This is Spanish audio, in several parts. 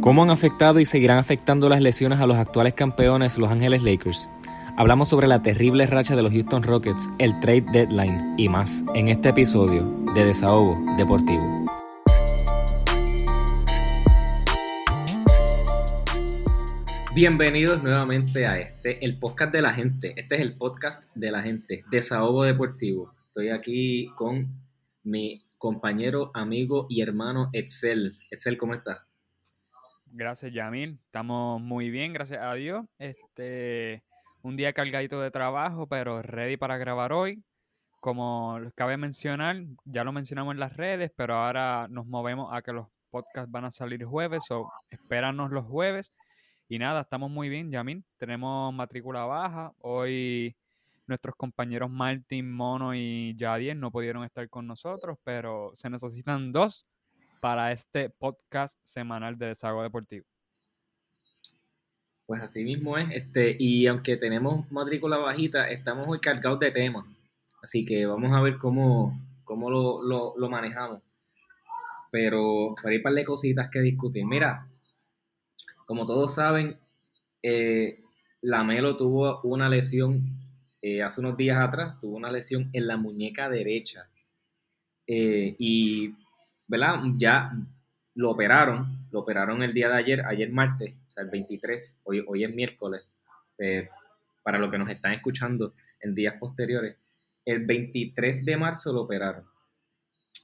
¿Cómo han afectado y seguirán afectando las lesiones a los actuales campeones Los Ángeles Lakers? Hablamos sobre la terrible racha de los Houston Rockets, el trade deadline y más en este episodio de Desahogo Deportivo. Bienvenidos nuevamente a este, el podcast de la gente. Este es el podcast de la gente, Desahogo Deportivo. Estoy aquí con mi compañero, amigo y hermano Etzel. Etzel, ¿cómo estás? Gracias, Yamil. Estamos muy bien, gracias a Dios. Este, un día cargadito de trabajo, pero ready para grabar hoy. Como cabe mencionar, ya lo mencionamos en las redes, pero ahora nos movemos a que los podcasts van a salir jueves, o espéranos los jueves. Y nada, estamos muy bien, Yamil. Tenemos matrícula baja. Hoy nuestros compañeros Martín, Mono y Yadier no pudieron estar con nosotros, pero se necesitan dos para este podcast semanal de Desahogo Deportivo. Pues así mismo es, este, y aunque tenemos matrícula bajita, estamos muy cargados de temas. Así que vamos a ver cómo, cómo lo, manejamos. Pero hay un par de cositas que discutir. Mira, como todos saben, eh, Lamelo tuvo una lesión eh, hace unos días atrás, tuvo una lesión en la muñeca derecha. Eh, y ¿verdad? Ya lo operaron, lo operaron el día de ayer, ayer martes, o sea, el 23, hoy, hoy es miércoles, eh, para los que nos están escuchando en días posteriores, el 23 de marzo lo operaron.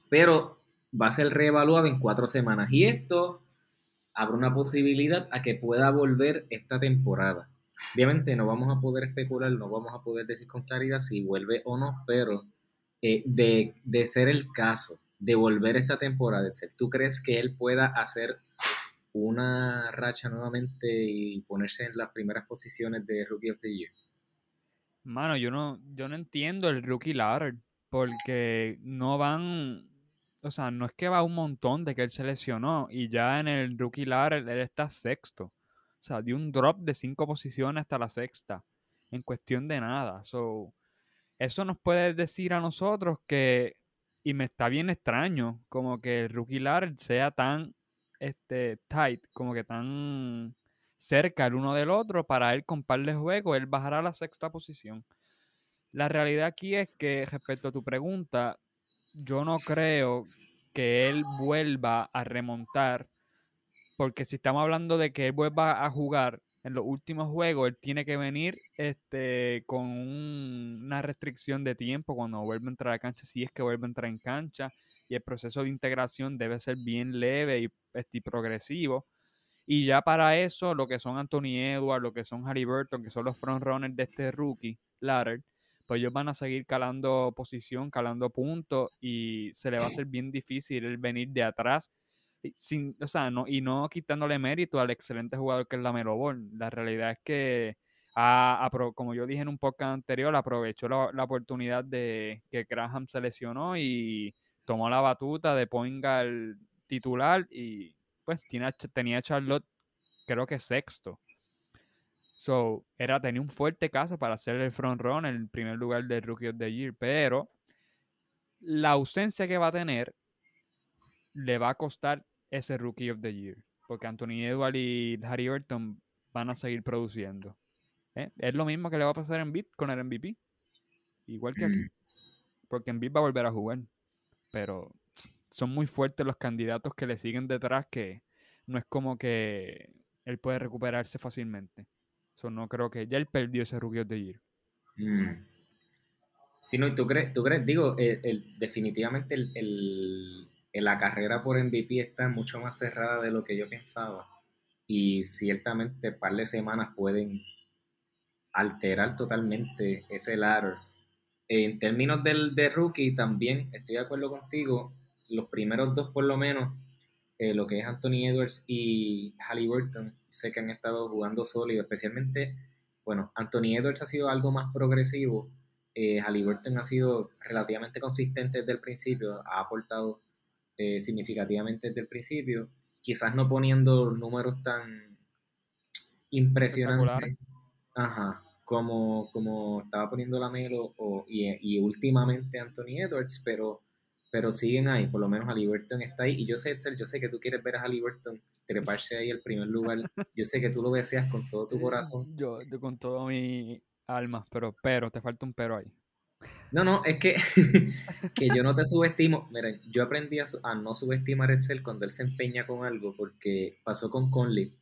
Pero va a ser reevaluado en cuatro semanas y esto abre una posibilidad a que pueda volver esta temporada. Obviamente no vamos a poder especular, no vamos a poder decir con claridad si vuelve o no, pero eh, de, de ser el caso de volver esta temporada, ¿tú crees que él pueda hacer una racha nuevamente y ponerse en las primeras posiciones de Rookie of the Year? Mano, yo no, yo no entiendo el rookie ladder, porque no van, o sea, no es que va un montón de que él se lesionó y ya en el rookie ladder él está sexto. O sea, dio un drop de cinco posiciones hasta la sexta en cuestión de nada. So, eso nos puede decir a nosotros que y me está bien extraño como que el rookie ladder sea tan este, tight, como que tan cerca el uno del otro para él con par de juegos, él bajará a la sexta posición. La realidad aquí es que respecto a tu pregunta, yo no creo que él vuelva a remontar, porque si estamos hablando de que él vuelva a jugar en los últimos juegos, él tiene que venir este, con una restricción de tiempo cuando vuelve a entrar a cancha, si es que vuelve a entrar en cancha, y el proceso de integración debe ser bien leve y, este, progresivo. Y ya para eso, lo que son Anthony Edwards, lo que son Harry Burton, que son los frontrunners de este rookie, ladder, pues ellos van a seguir calando posición, calando puntos, y se le va a hacer bien difícil el venir de atrás sin, o sea, no, y no quitándole mérito al excelente jugador que es la Ball. La realidad es que, como yo dije en un podcast anterior, aprovechó la, oportunidad de que Graham se lesionó y tomó la batuta de Poinga el titular y pues tenía, tenía Charlotte creo que sexto. So, era, tenía un fuerte caso para ser el front run el primer lugar del Rookie of the Year, pero la ausencia que va a tener le va a costar ese Rookie of the Year. Porque Anthony Edwards y Harry Burton van a seguir produciendo. ¿eh? Es lo mismo que le va a pasar en Beat con el MVP. Igual que aquí. Mm. Porque en Beat va a volver a jugar. Pero son muy fuertes los candidatos que le siguen detrás que no es como que él puede recuperarse fácilmente. Eso no creo que ya él perdió ese Rookie of the Year. Mm. Sí, no, tú crees, tú crees, digo, el, definitivamente el, la carrera por MVP está mucho más cerrada de lo que yo pensaba. Y ciertamente un par de semanas pueden alterar totalmente ese ladder. En términos del de rookie, también estoy de acuerdo contigo. Los primeros dos, por lo menos, eh, lo que es Anthony Edwards y Halliburton, sé que han estado jugando sólido, especialmente, bueno, Anthony Edwards ha sido algo más progresivo. Eh, Halliburton ha sido relativamente consistente desde el principio, ha aportado eh, significativamente desde el principio, quizás no poniendo números tan impresionantes ajá, como, como estaba poniendo la Melo y, últimamente Anthony Edwards, pero, pero siguen ahí, por lo menos Halliburton está ahí. Y yo sé, yo sé que tú quieres ver a Halliburton treparse ahí el primer lugar. Yo sé que tú lo deseas con todo tu corazón. Yo, yo con todo mi alma, pero, pero, te falta un pero ahí. No, no, es que, que yo no te subestimo. Mira, yo aprendí a, a, no subestimar a Excel cuando él se empeña con algo, porque pasó con Conley.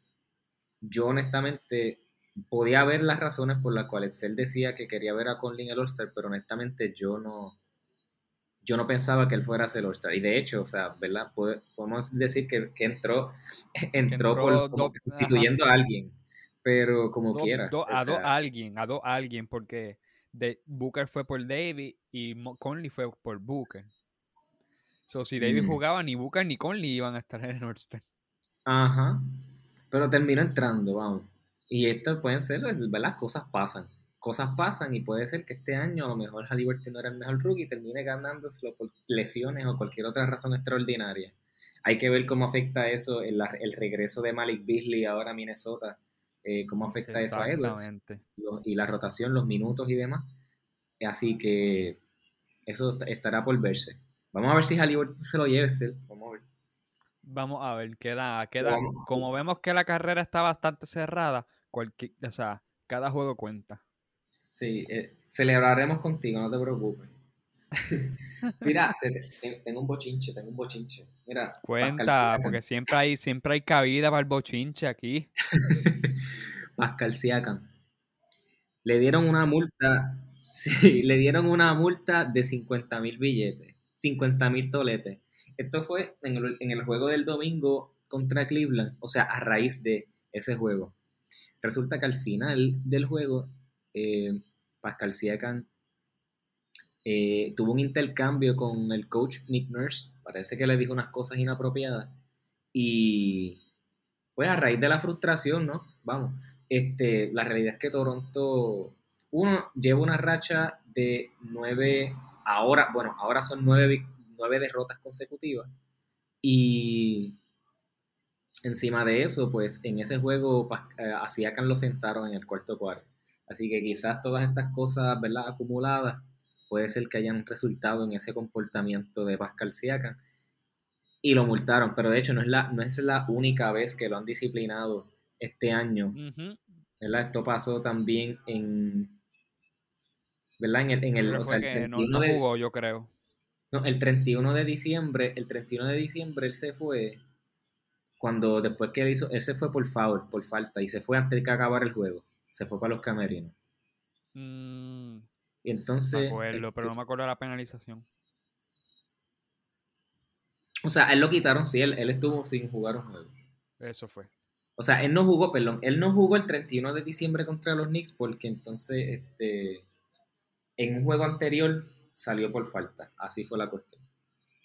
Yo honestamente podía ver las razones por las cuales él decía que quería ver a Conley en el All-Star, pero honestamente yo no, yo no pensaba que él fuera a ser All-Star. Y de hecho, o sea, ¿verdad? Podemos decir que, entró, entró, por, sustituyendo a alguien, pero como quiera. a dos alguien, a alguien, porque de, Booker fue por David y Conley fue por Booker. So, si David mm. jugaba, ni Booker ni Conley iban a estar en el All-Star. Ajá. Pero terminó entrando, vamos. Y esto pueden ser, ¿verdad? Cosas pasan. Cosas pasan y puede ser que este año a lo mejor Halliburton no era el mejor rookie y termine ganándoselo por lesiones o cualquier otra razón extraordinaria. Hay que ver cómo afecta eso el, el regreso de Malik Beasley ahora a Minnesota. Eh, cómo afecta eso a Edwards. Y la rotación, los minutos y demás. Así que eso estará por verse. Vamos a ver si Halliburton se lo lleve. Vamos a ver. Vamos a ver, queda, queda. Como vemos que la carrera está bastante cerrada, o sea, cada juego cuenta. Sí, eh, celebraremos contigo, no te preocupes. Mira, tengo un bochinche, tengo un bochinche. Mira, cuenta, porque siempre hay, siempre hay cabida para el bochinche aquí. Pascal Siakam. Le dieron una multa, sí, le dieron una multa de 50 mil billetes, 50 mil toletes. Esto fue en el, en el juego del domingo contra Cleveland, o sea, a raíz de ese juego. Resulta que al final del juego, eh, Pascal Siakam eh, tuvo un intercambio con el coach Nick Nurse. Parece que le dijo unas cosas inapropiadas. Y pues a raíz de la frustración, ¿no? Vamos, este, la realidad es que Toronto, uno, lleva una racha de nueve, ahora, bueno, ahora son nueve, nueve derrotas consecutivas. Y Encima de eso, pues en ese juego eh, a Siakam lo sentaron en el cuarto cuarto. Así que quizás todas estas cosas, ¿verdad? Acumuladas, puede ser que hayan resultado en ese comportamiento de Pascal Siakam. Y lo multaron, pero de hecho no es la, no es la única vez que lo han disciplinado este año. Esto pasó también en... ¿Verdad? En el... En el, no, jugó, yo creo. No, el 31 de diciembre, el 31 de diciembre él se fue cuando después que él hizo, él se fue por foul, por falta, y se fue antes de que acabara el juego. Se fue para los camerinos. Mm, y entonces. Me acuerdo, pero no este me acuerdo de la penalización. O sea, él lo quitaron, sí, él, estuvo sin jugar un juego. Eso fue. O sea, él no jugó, perdón, él no jugó el 31 de diciembre contra los Knicks porque entonces, este, en un juego anterior salió por falta. Así fue la cuestión.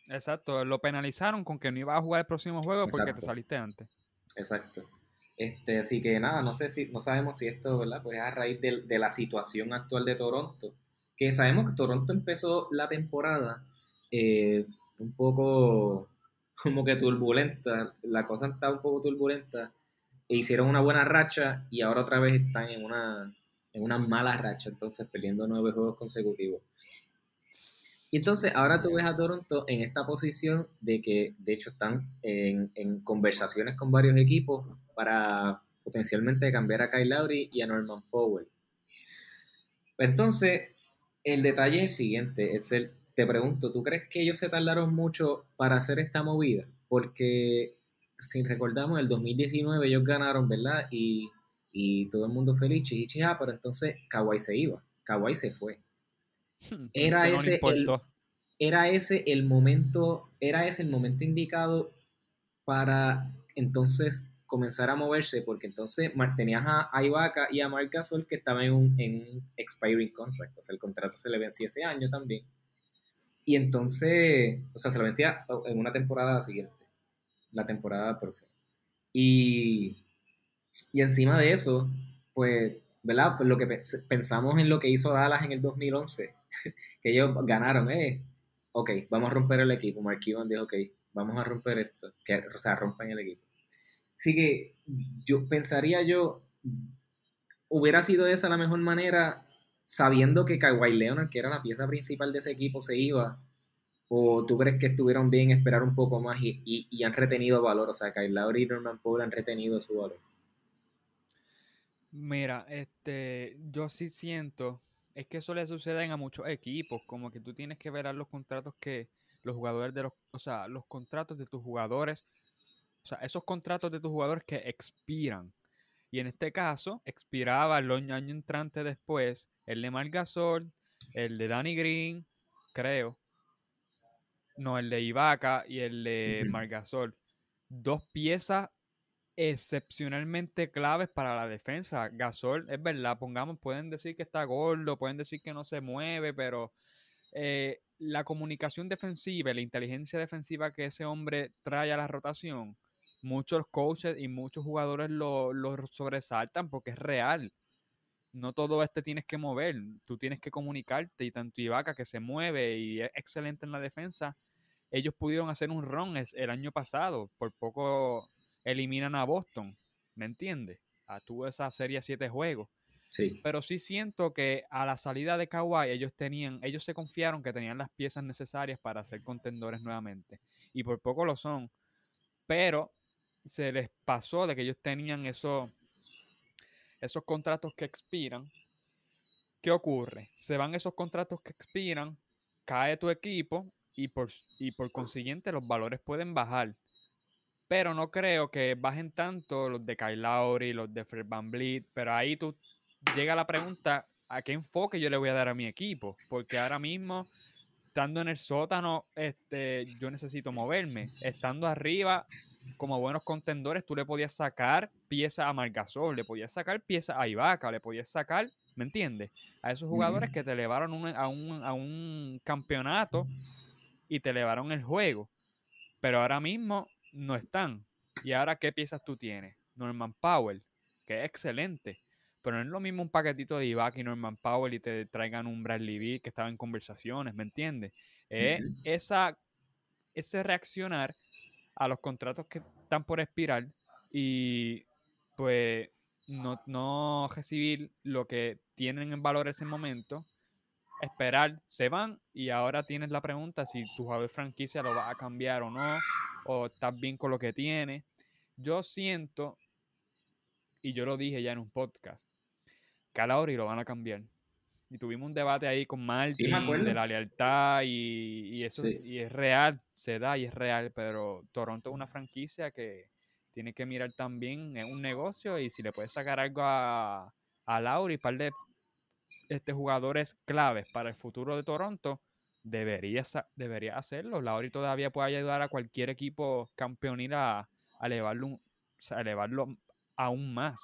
Exacto, lo penalizaron con que no iba a jugar el próximo juego porque te saliste antes. Exacto. Este, así que nada, no sé si, no sabemos si esto, ¿verdad? Pues es a raíz de, la situación actual de Toronto. Que sabemos que Toronto empezó la temporada eh, un poco como que turbulenta, la cosa está un poco turbulenta, e hicieron una buena racha y ahora otra vez están en una, en una mala racha, entonces perdiendo nueve juegos consecutivos. Y entonces ahora tú ves a Toronto en esta posición de que de hecho están en, conversaciones con varios equipos para potencialmente cambiar a Kyle Lowry y a Norman Powell. Entonces, el detalle es el siguiente, es el, te pregunto, ¿tú crees que ellos se tardaron mucho para hacer esta movida? Porque si recordamos, el 2019 ellos ganaron, ¿verdad? Y, todo el mundo feliz, chichi, ah, pero entonces Kawhi se iba, Kawhi se fue. Era ese, el, era ese el momento, era ese el momento indicado para entonces comenzar a moverse, porque entonces tenías a, Ibaka y a Marc Gasol que estaban en un, expiring contract, o sea, el contrato se le vencía ese año también. Y entonces, o sea, se le vencía en una temporada siguiente, la temporada próxima. Y, y encima de eso, pues, ¿verdad? Pues lo que pensamos en lo que hizo Dallas en el 2011, que ellos ganaron, eh, ok, vamos a romper el equipo. Mark Cuban dijo, ok, vamos a romper esto, que, o sea, rompan el equipo. Así que yo pensaría yo, hubiera sido esa la mejor manera, sabiendo que Kawhi Leonard, que era la pieza principal de ese equipo, se iba, ¿O tú crees que estuvieron bien esperar un poco más y, han retenido valor? O sea, Kyle Lowry y Norman Powell han retenido su valor. Mira, este, yo sí siento, es que eso le sucede a muchos equipos, como que tú tienes que ver los contratos que los jugadores de los, o sea, los contratos de tus jugadores, o sea, esos contratos de tus jugadores que expiran. Y en este caso, expiraba el año entrante después el de Margasol, el de Danny Green, creo. No, el de Ibaka y el de Margasol. Dos piezas excepcionalmente claves para la defensa. Gasol, es verdad, pongamos, pueden decir que está gordo, pueden decir que no se mueve, pero eh, la comunicación defensiva, la inteligencia defensiva que ese hombre trae a la rotación, muchos coaches y muchos jugadores lo, lo sobresaltan porque es real no todo este tienes que mover, tú tienes que comunicarte y tanto Ibaka que se mueve y es excelente en la defensa, ellos pudieron hacer un run el año pasado, por poco eliminan a Boston, ¿me entiendes? Ah, tuvo esa serie siete juegos. Sí. Pero sí siento que a la salida de Kawhi ellos tenían, ellos se confiaron que tenían las piezas necesarias para ser contendores nuevamente. Y por poco lo son. Pero se les pasó de que ellos tenían eso, esos contratos que expiran, ¿qué ocurre? Se van esos contratos que expiran, cae tu equipo y por, y por consiguiente los valores pueden bajar. Pero no creo que bajen tanto los de Kyle Lowry, los de Fred Van Vliet, pero ahí tú llega la pregunta, ¿a qué enfoque yo le voy a dar a mi equipo? Porque ahora mismo, estando en el sótano, este, yo necesito moverme. Estando arriba, como buenos contendores, tú le podías sacar piezas a Margasol, le podías sacar piezas a Ibaka, le podías sacar, ¿me entiendes? A esos jugadores que te elevaron a, un, a un campeonato y te elevaron el juego. Pero ahora mismo no están. ¿Y ahora qué piezas tú tienes? Norman Powell, que es excelente. Pero no es lo mismo un paquetito de Ibaka y Norman Powell y te traigan un Bradley Beal que estaba en conversaciones, ¿me entiendes? esa, ese reaccionar a los contratos que están por expirar y pues no, no recibir lo que tienen en valor ese momento, esperar, se van y ahora tienes la pregunta si tu jugador franquicia lo va a cambiar o no, o estás bien con lo que tiene. Yo siento, y yo lo dije ya en un podcast, que a lo van a cambiar. Y tuvimos un debate ahí con Martin de la lealtad y, eso y es real, se da y es real, pero Toronto es una franquicia que tiene que mirar también, es un negocio y si le puedes sacar algo a, a Lauri, par de este, jugadores claves para el futuro de Toronto, debería, debería hacerlo. Lauri todavía puede ayudar a cualquier equipo campeonil a, a elevarlo, a elevarlo aún más.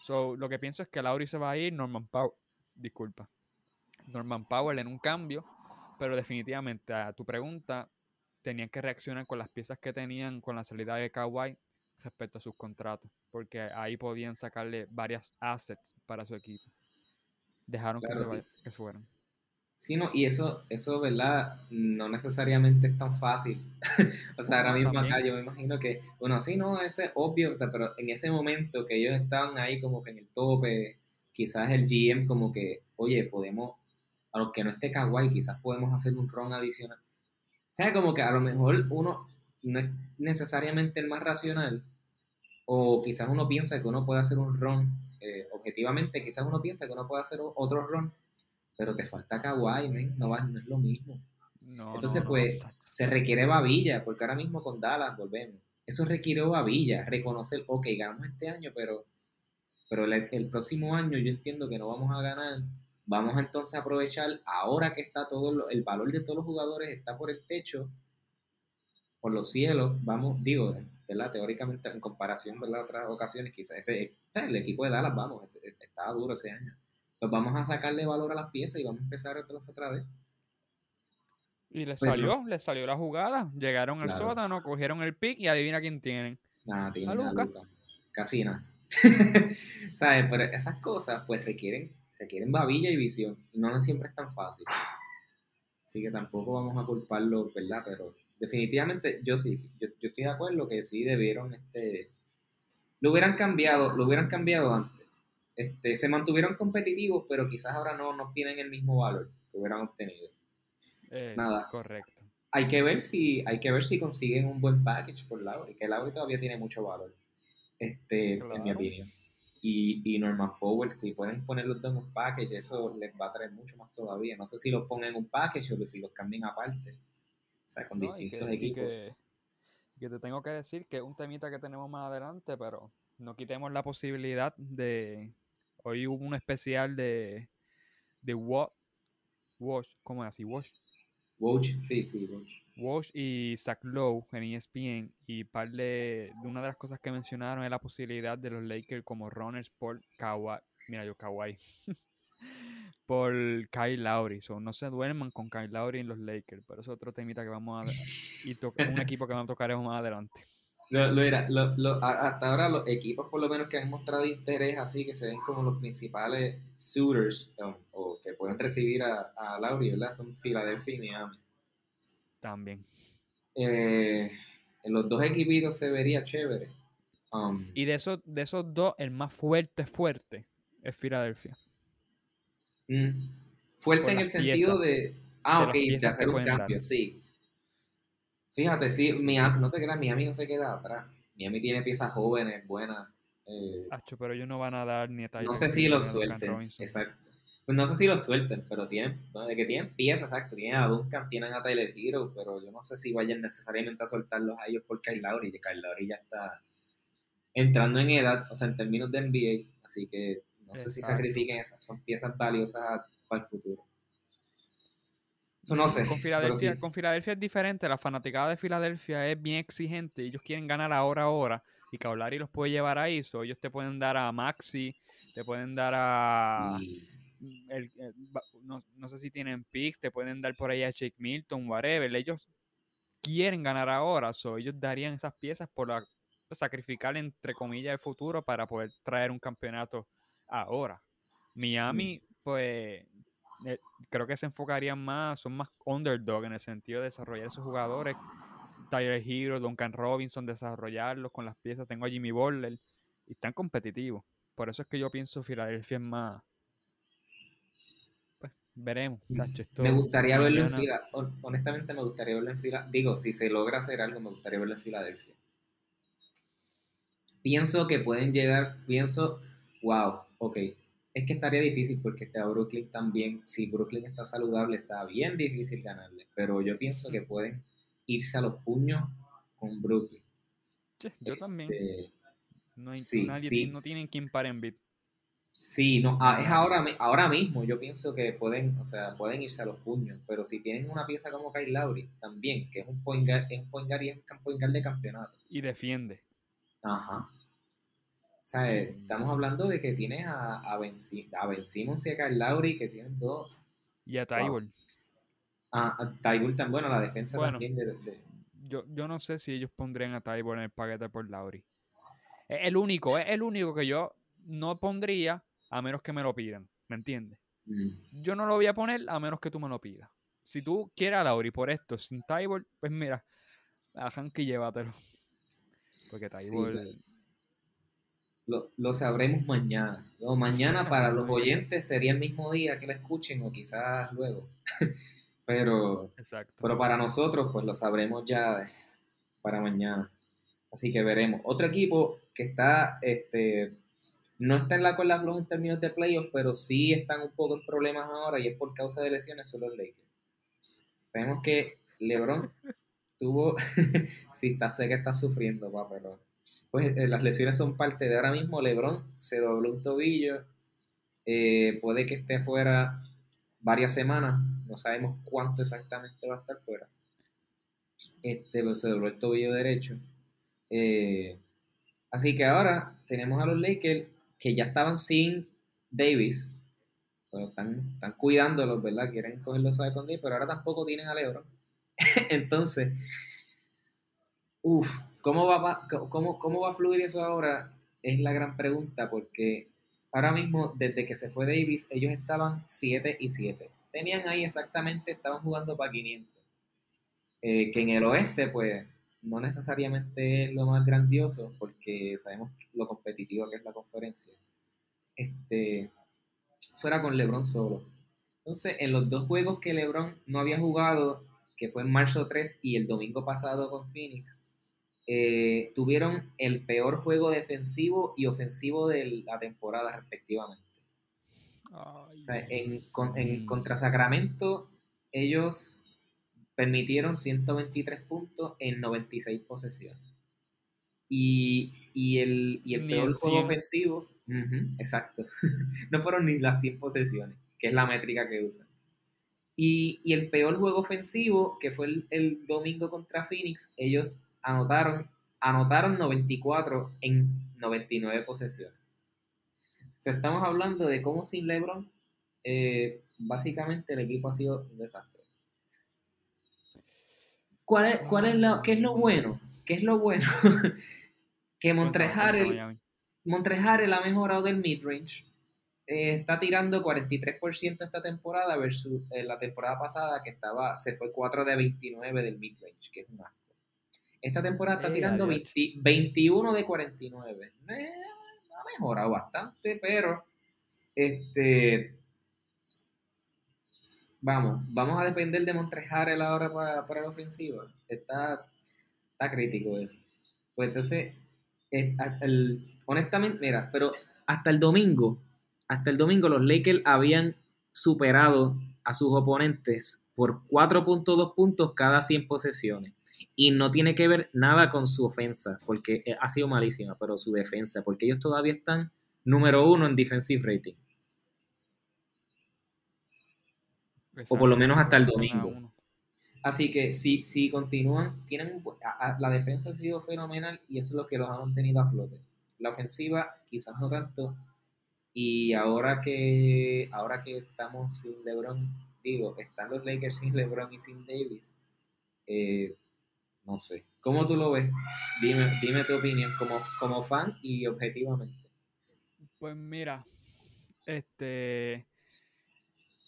So, lo que pienso es que Lauri se va a ir, Norman Powell disculpa, Norman Powell en un cambio, pero definitivamente a tu pregunta, tenían que reaccionar con las piezas que tenían con la salida de Kawhi respecto a sus contratos, porque ahí podían sacarle varias assets para su equipo. Dejaron que, se, fueran. Sí, no, y eso, eso, ¿verdad? No necesariamente es tan fácil. o sea, ahora mismo acá yo me imagino que, bueno, sí, no, ese es obvio, pero en ese momento que ellos estaban ahí como que en el tope, quizás el GM como que, oye, podemos, a los que no esté Kawhi, quizás podemos hacer un run adicional. O sea, como que a lo mejor uno no es necesariamente el más racional, o quizás uno piensa que uno puede hacer un run, eh, objetivamente, quizás uno piensa que uno puede hacer otro run, pero te falta Kawhi, no, va, no es lo mismo. Entonces, pues, se requiere babilla, porque ahora mismo con Dallas volvemos. Eso requiere babilla, reconocer, ok, ganamos este año, pero pero el, próximo año yo entiendo que no vamos a ganar. Vamos entonces a aprovechar, ahora que está todo el valor de todos los jugadores está por el techo, por los cielos, vamos, digo, ¿verdad? Teóricamente, en comparación, ¿verdad? otras ocasiones, quizás ese, el equipo de Dallas, vamos, estaba duro ese año. Pues vamos a sacarle valor a las piezas y vamos a empezar otra vez. Y les pues salió, les salió la jugada. Llegaron al sótano, cogieron el pick y adivina quién tienen. Nada, tienen a Casi nada. ¿Sabes? Pero esas cosas pues requieren, requieren babilla y visión. Y no siempre es tan fácil. Así que tampoco vamos a culparlo, ¿verdad? Pero definitivamente yo sí, yo, estoy de acuerdo que sí debieron, este, lo hubieran cambiado, lo hubieran cambiado antes. Este, se mantuvieron competitivos, pero quizás ahora no, no tienen el mismo valor que hubieran obtenido. Es Nada. correcto. Hay que ver si, hay que ver si consiguen un buen package por Lauri, que Lauri todavía tiene mucho valor, este, en mi opinión. Y, y Norman Powell, si pueden poner los dos en un package, eso les va a traer mucho más todavía. No sé si los pongan en un package o si los cambian aparte. O sea, con ¿no? Y, distintos que, equipos. que- y que te tengo que decir que es un temita que tenemos más adelante, pero no quitemos la posibilidad de. Hoy hubo un especial de. de Wa- Wash, ¿cómo es así? Wash. Woj, sí, sí, Woj. Wash y Zach Lowe en ESPN y par de, de una de las cosas que mencionaron es la posibilidad de los Lakers como runners por Kawhi, mira yo Kawhi, por Kyle Lowry, so, no se duerman con Kyle Lowry en los Lakers, pero eso es otro temita que vamos a y to- un equipo que vamos a tocar más adelante. Lo, lo era- lo- hasta ahora los equipos por lo menos que han mostrado interés así, que se ven como los principales suitors um, o que pueden recibir a, a Lauri, ¿verdad? Son Filadelfia y Miami. También. Eh, en los dos equipitos se vería chévere. Um, Y de esos, de esos dos, el más fuerte, fuerte, es Filadelfia. mm, fuerte por en el sentido piezas, de, ah, de ok, de hacer un dar. cambio, sí. Fíjate, sí, Miami, no te creas, Miami no se queda atrás. Miami tiene piezas jóvenes, buenas. eh, Acho, pero ellos no van a dar ni a Tyler no sé si Duncan suelten, exacto. Pues no sé si los suelten, pero tienen, bueno, de que tienen piezas, exacto. Tienen a Duncan, tienen a Tyler Hero, pero yo no sé si vayan necesariamente a soltarlos a ellos por Kyle Lowry, que Kyle Lowry ya está entrando en edad, o sea, en términos de NBA, así que no sé si sacrifiquen esas, son piezas valiosas para el futuro. Eso no sé. Con Filadelfia, sí. con Filadelfia es diferente. La fanaticada de Filadelfia es bien exigente. Ellos quieren ganar ahora, ahora. Y Caulari los puede llevar ahí. So, ellos te pueden dar a Maxi, te pueden dar a. Y- el- el- ba- no, no sé si tienen picks, te pueden dar por ahí a Jake Milton, whatever. Ellos quieren ganar ahora. So, ellos darían esas piezas por la- sacrificar, entre comillas, el futuro para poder traer un campeonato ahora. Miami, pues eh, creo que se enfocarían más, son más underdog en el sentido de desarrollar esos jugadores. Tyler Hero, Duncan Robinson, desarrollarlos con las piezas. Tengo a Jimmy Butler y están competitivos. Por eso es que yo pienso Filadelfia es más. Pues veremos. tacho, esto Me gustaría verlo en mañana- fila. Honestamente, me gustaría verlo en fila. Digo, si se logra hacer algo, me gustaría verlo en Filadelfia. Pienso que pueden llegar. Pienso, wow, ok. Es que estaría difícil porque está Brooklyn también. Si Brooklyn está saludable, está bien difícil ganarle. Pero yo pienso que pueden irse a los puños con Brooklyn. Che, yo también. Este, No, hay, sí, nadie, sí, no tienen quien para en beat. Sí, no, ah, es ahora, ahora mismo. Yo pienso que pueden, o sea, pueden irse a los puños, pero si tienen una pieza como Kyle Lowry también, que es un point guard, es un point guard y es un point guard de campeonato. Y defiende. Ajá. Eh, estamos hablando de que tienes a, a, ben, a Ben Simmons y a Kyle Lowry que tienen dos. Y a Wow. Tybor. A, a Ty Bull tan bueno, la defensa Bueno. también de, de- Yo, yo no sé si ellos pondrían a Tybor en el paquete por Lauri. Es el único, es el único que yo no pondría a menos que me lo pidan. ¿Me entiendes? mm, Yo no lo voy a poner a menos que tú me lo pidas. Si tú quieres a Lauri por esto, sin Tybor, pues mira, a Hanky llévatelo. Porque Sí, Tybor. Lo, lo sabremos mañana. No, mañana para los oyentes sería el mismo día que lo escuchen o quizás luego. pero, Exacto. pero para nosotros, pues lo sabremos ya para mañana. Así que veremos. Otro equipo que está, este, no está en la cuerda floja en términos de playoffs, pero sí están un poco en problemas ahora y es por causa de lesiones, son los Lakers. Vemos que LeBron tuvo, sí, está sé que está sufriendo, pa, pero pues eh, las lesiones son parte de ahora mismo. LeBron se dobló un tobillo, eh, puede que esté fuera varias semanas, no sabemos cuánto exactamente va a estar fuera. Este, pero se dobló el tobillo derecho. Eh, así que ahora tenemos a los Lakers que ya estaban sin Davis, pero están, están cuidándolos, ¿verdad? Quieren cogerlos suave con pero ahora tampoco tienen a LeBron. Entonces, uff, ¿cómo va, cómo, ¿cómo va a fluir eso ahora? Es la gran pregunta, porque ahora mismo, desde que se fue Davis, ellos estaban 7 y 7. Tenían ahí exactamente, estaban jugando para 500. Eh, que en el oeste, pues, no necesariamente es lo más grandioso, porque sabemos lo competitivo que es la conferencia. Este, eso era con LeBron solo. Entonces, en los dos juegos que LeBron no había jugado, que fue en marzo 3 y el domingo pasado con Phoenix, eh, tuvieron el peor juego defensivo y ofensivo de la temporada respectivamente. o sea, en, contra Sacramento, ellos permitieron 123 puntos en 96 posesiones. Y, el, peor juego ofensivo, exacto, no fueron ni las 100 posesiones, que es la métrica que usan. Y, el peor juego ofensivo, que fue el, domingo contra Phoenix, ellos anotaron, anotaron 94 en 99 posesiones. O estamos hablando de cómo sin LeBron, eh, básicamente el equipo ha sido un desastre. ¿Cuál es, cuál es ¿Qué es lo bueno? ¿Qué es lo bueno? que Montrejare, Montrejare ha mejorado del midrange. Eh, está tirando 43% esta temporada versus eh, la temporada pasada que estaba se fue 4 de 29 del midrange, que es un asco. Esta temporada está tirando 21 de 49. ha mejorado bastante, pero este vamos, vamos a depender de Montrejare ahora para, para la ofensiva. Está, está crítico eso. Pues entonces, honestamente, mira, pero hasta el domingo, hasta el domingo los Lakers habían superado a sus oponentes por 4.2 puntos cada 100 posesiones. Y no tiene que ver nada con su ofensa, porque ha sido malísima, pero su defensa, porque ellos todavía están número uno en defensive rating. o por lo menos hasta el domingo. Así que si, si continúan, tienen la defensa ha sido fenomenal y eso es lo que los ha mantenido a flote. La ofensiva quizás no tanto. Y ahora que ahora que estamos sin LeBron, digo, están los Lakers sin LeBron y sin Davis. Eh, no sé. ¿Cómo tú lo ves? Dime, dime tu opinión como, como fan y objetivamente. Pues mira, este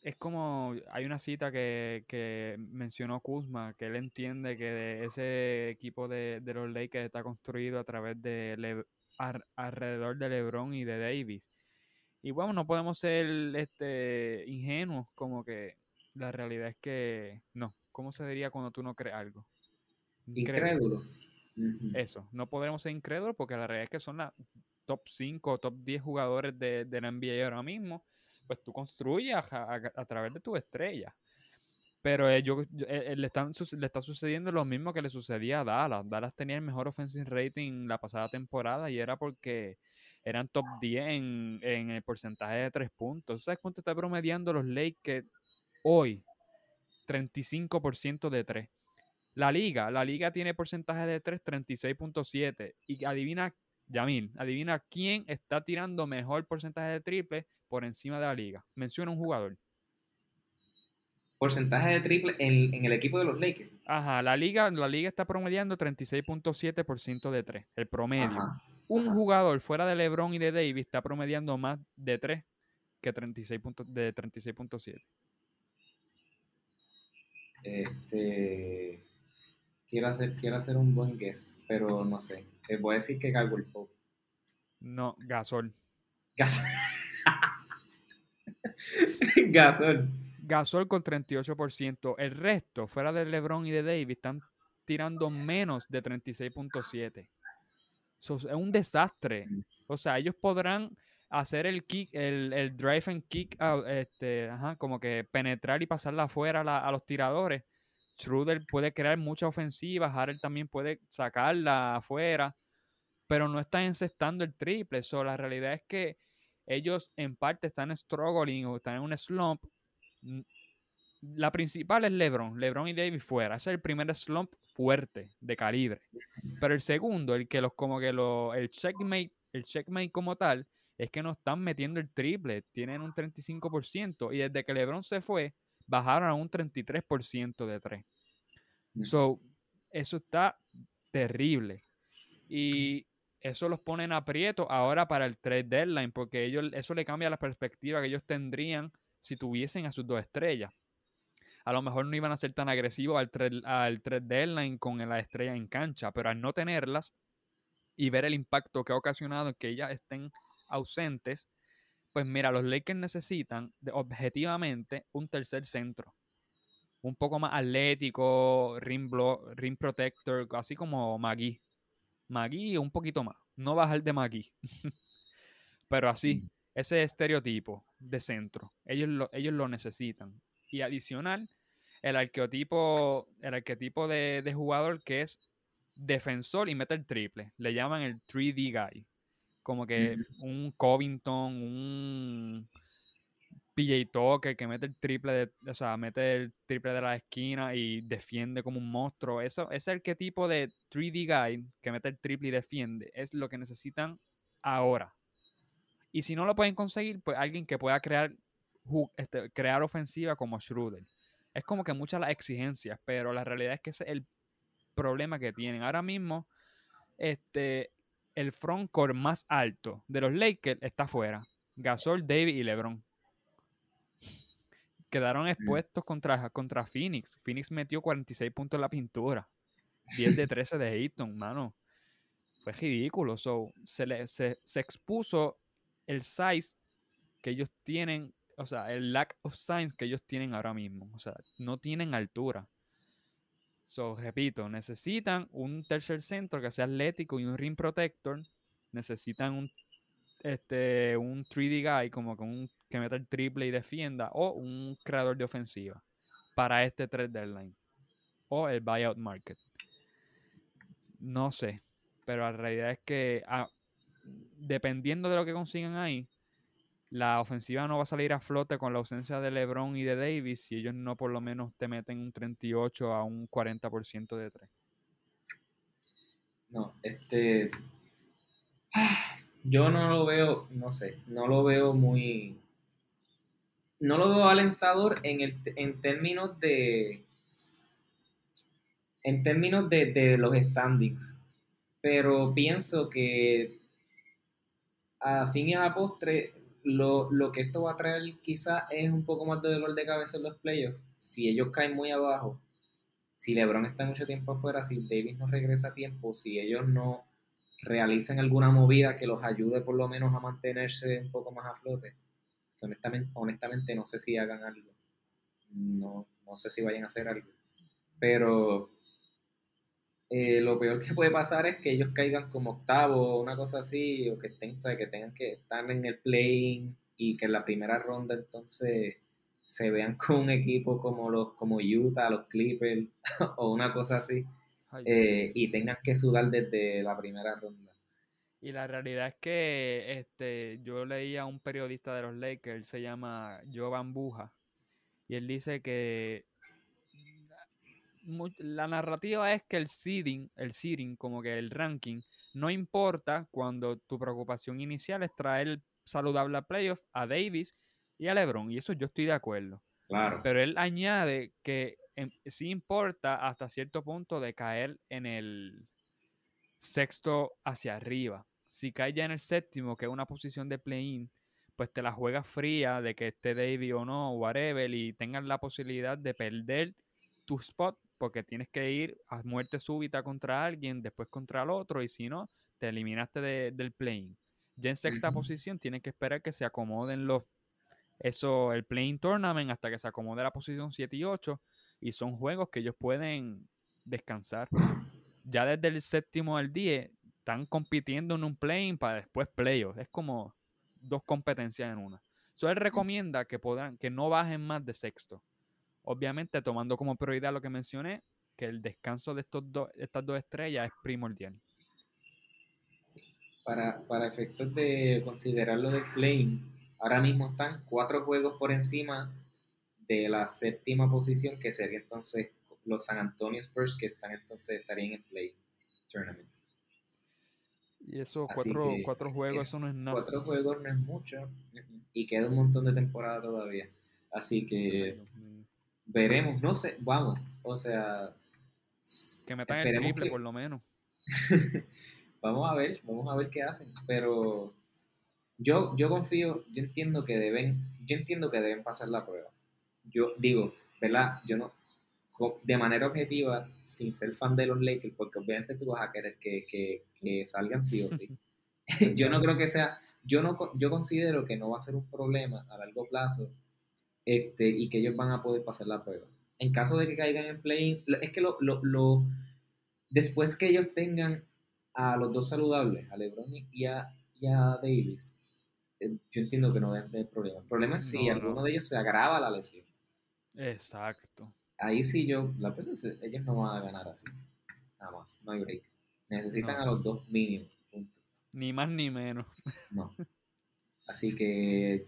es como, hay una cita que, mencionó Kuzma, que él entiende que ese equipo de, los Lakers está construido a través de alrededor de LeBron y de Davis. Y bueno, no podemos ser este, ingenuos, como que la realidad es que no. ¿Cómo se diría cuando tú no crees algo? Incrédulo. Eso, no podemos ser incrédulos porque la realidad es que son la top 5 top 10 jugadores de, de la NBA ahora mismo pues tú construyes a, través de tu estrella. Pero eh, eh, le, están, le está sucediendo lo mismo que le sucedía a Dallas. Dallas tenía el mejor offensive rating la pasada temporada y era porque eran top 10 en, el porcentaje de tres puntos. ¿Sabes cuánto está promediando los Lakers hoy? 35% de tres. La liga, la liga tiene porcentaje de 3, 36.7. Y adivina Yamil, adivina quién está tirando mejor porcentaje de triple por encima de la liga. Menciona un jugador. Porcentaje de triple en, el equipo de los Lakers. Ajá, la liga, la liga está promediando 36.7% de 3, el promedio. un jugador fuera de LeBron y de Davis está promediando más de 3 que 36 de 36.7. Este quiero hacer quiero hacer un buen guess, pero no sé. Te voy a decir que el Pope. No, Gasol. Gasol. Gasol. Gasol con 38%. El resto, fuera de LeBron y de Davis, están tirando menos de 36.7. es un desastre. O sea, ellos podrán hacer el kick, el, drive and kick, este, como que penetrar y pasarla afuera a, los tiradores. Schroeder puede crear muchas ofensivas, Harrell también puede sacarla afuera, pero no están encestando el triple. So, la realidad es que ellos en parte están struggling o están en un slump. La principal es LeBron, LeBron y Davis fuera. Es el primer slump fuerte de calibre. Pero el segundo, el que los como que lo, el checkmate, el checkmate como tal, es que no están metiendo el triple, tienen un 35% y desde que LeBron se fue, bajaron a un 33% de tres. Mm. So, eso está terrible. Y eso los pone en aprieto ahora para el trade deadline, porque ellos, eso le cambia la perspectiva que ellos tendrían si tuviesen a sus dos estrellas. A lo mejor no iban a ser tan agresivos al trade, al trade deadline con la estrella en cancha, pero al no tenerlas y ver el impacto que ha ocasionado que ellas estén ausentes, Pues mira, los Lakers necesitan objetivamente un tercer centro. Un poco más atlético, rim, rim protector, así como Magui. Magui un poquito más. No bajar de Magui. Pero así, mm. ese estereotipo de centro, ellos lo, ellos lo necesitan. Y adicional, el arquetipo, el arquetipo de, de jugador que es defensor y mete el triple. Le llaman el 3D guy. Como que un Covington, un PJ Tucker que mete el triple de, o sea, mete el triple de la esquina y defiende como un monstruo. Eso, ese arquetipo de 3D guy que mete el triple y defiende es lo que necesitan ahora. Y si no lo pueden conseguir, pues alguien que pueda crear, este, crear ofensiva como Schroeder. Es como que muchas las exigencias, pero la realidad es que ese es el problema que tienen. Ahora mismo, este, el frontcourt más alto de los Lakers está afuera. Gasol, David y LeBron. Quedaron expuestos contra, contra Phoenix. Phoenix metió 46 puntos en la pintura. 10 de 13 de Ayton, mano. Fue ridículo. So, se, le, se, se expuso el size que ellos tienen, o sea, el lack of size que ellos tienen ahora mismo. O sea, no tienen altura. So, repito, necesitan un tercer centro que sea atlético y un rim protector. Necesitan un, este, un 3D guy como que, un, que meta el triple y defienda. O un creador de ofensiva para este trade deadline. O el buyout market. No sé. Pero la realidad es que ah, dependiendo de lo que consigan ahí, la ofensiva no va a salir a flote con la ausencia de LeBron y de Davis si ellos no por lo menos te meten un 38 a un 40% de 3. No, este. Yo no lo veo, no sé, no lo veo muy. No lo veo alentador en, el, en términos de. En términos de, de los standings. Pero pienso que a fin y a postre lo, que esto va a traer quizás es un poco más de dolor de cabeza en los playoffs. Si ellos caen muy abajo, si LeBron está mucho tiempo afuera, si Davis no regresa a tiempo, si ellos no realizan alguna movida que los ayude por lo menos a mantenerse un poco más a flote, honestamente, honestamente no sé si hagan algo. No, no sé si vayan a hacer algo. Pero eh, lo peor que puede pasar es que ellos caigan como octavo o una cosa así, o que, que tengan que estar en el play y que en la primera ronda entonces se vean con un equipo como los como Utah, los Clippers o una cosa así, eh, y tengan que sudar desde la primera ronda. Y la realidad es que este, yo leía a un periodista de los Lakers, se llama Jovan Buja, y él dice que la narrativa es que el seeding, el seeding, como que el ranking, no importa cuando tu preocupación inicial es traer saludable a playoff a Davis y a LeBron. Y eso yo estoy de acuerdo. Claro. Pero él añade que em, sí importa hasta cierto punto de caer en el sexto hacia arriba. Si cae ya en el séptimo, que es una posición de play-in, pues te la juegas fría de que esté Davis o no, whatever, y tengas la posibilidad de perder tu spot porque tienes que ir a muerte súbita contra alguien, después contra el otro, y si no, te eliminaste del playing. Ya en sexta posición tienes que esperar que se acomoden los eso, el playing tournament hasta que se acomode la posición 7 y 8, y son juegos que ellos pueden descansar. Ya desde el séptimo al 10 están compitiendo en un playing para después playoffs. Es como dos competencias en una. So, él recomienda que, podrán, que no bajen más de sexto. Obviamente, tomando como prioridad lo que mencioné, que el descanso de estos estas dos estrellas es primordial. Para, para efectos de considerarlo de play, ahora mismo están cuatro juegos por encima de la séptima posición, que sería entonces los San Antonio Spurs, que están entonces estarían en play tournament. Y esos cuatro, cuatro, juegos, eso no es nada. Cuatro juegos no es mucho. Y queda un montón de temporada todavía. Así que veremos, no sé, vamos, o sea... Que metan el triple por lo menos. vamos a ver, vamos a ver qué hacen, pero yo, yo confío, yo entiendo que deben, yo entiendo que deben pasar la prueba. Yo digo, ¿verdad? Yo no, de manera objetiva, sin ser fan de los Lakers, porque obviamente tú vas a querer que, que, que salgan sí o sí. yo no creo que sea, yo, no, yo considero que no va a ser un problema a largo plazo este, y que ellos van a poder pasar la prueba. En caso de que caigan en play, es que lo, lo, lo, después que ellos tengan a los dos saludables, a LeBron y a, y a Davis, eh, yo entiendo que no debe haber problema. El problema es si alguno de ellos se agrava la lesión. Exacto. Ahí sí yo, la ellos no van a ganar así. Nada más, no hay break. Necesitan a los dos mínimos. Ni más ni menos. No. Así que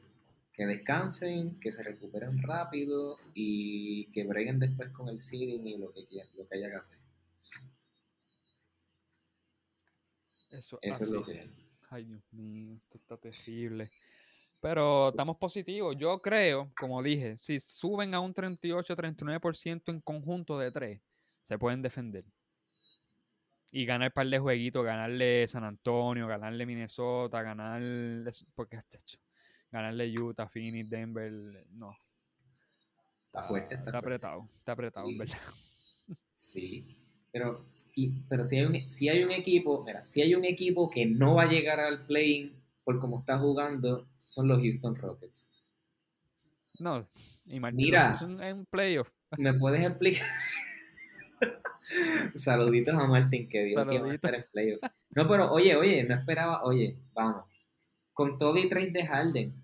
que descansen, que se recuperen rápido y que breguen después con el seeding y lo que, lo que haya que hacer. Eso, es lo que Ay, Dios mío, esto está terrible. Pero estamos positivos. Yo creo, como dije, si suben a un 38-39% en conjunto de tres, se pueden defender. Y ganar un par de jueguitos, ganarle San Antonio, ganarle Minnesota, ganar. Porque, ganarle Utah, Phoenix, Denver, no. Está fuerte, está, apretado, está apretado, en verdad. Sí, pero, pero si, hay un, si hay un equipo, mira, si hay un equipo que no va a llegar al play por cómo está jugando, son los Houston Rockets. No, y Mira, es un, playoff. ¿Me puedes explicar? Saluditos a Martín que dijo que iba a estar en playoff. No, pero oye, oye, no esperaba, oye, vamos. Con todo y trade de Harden,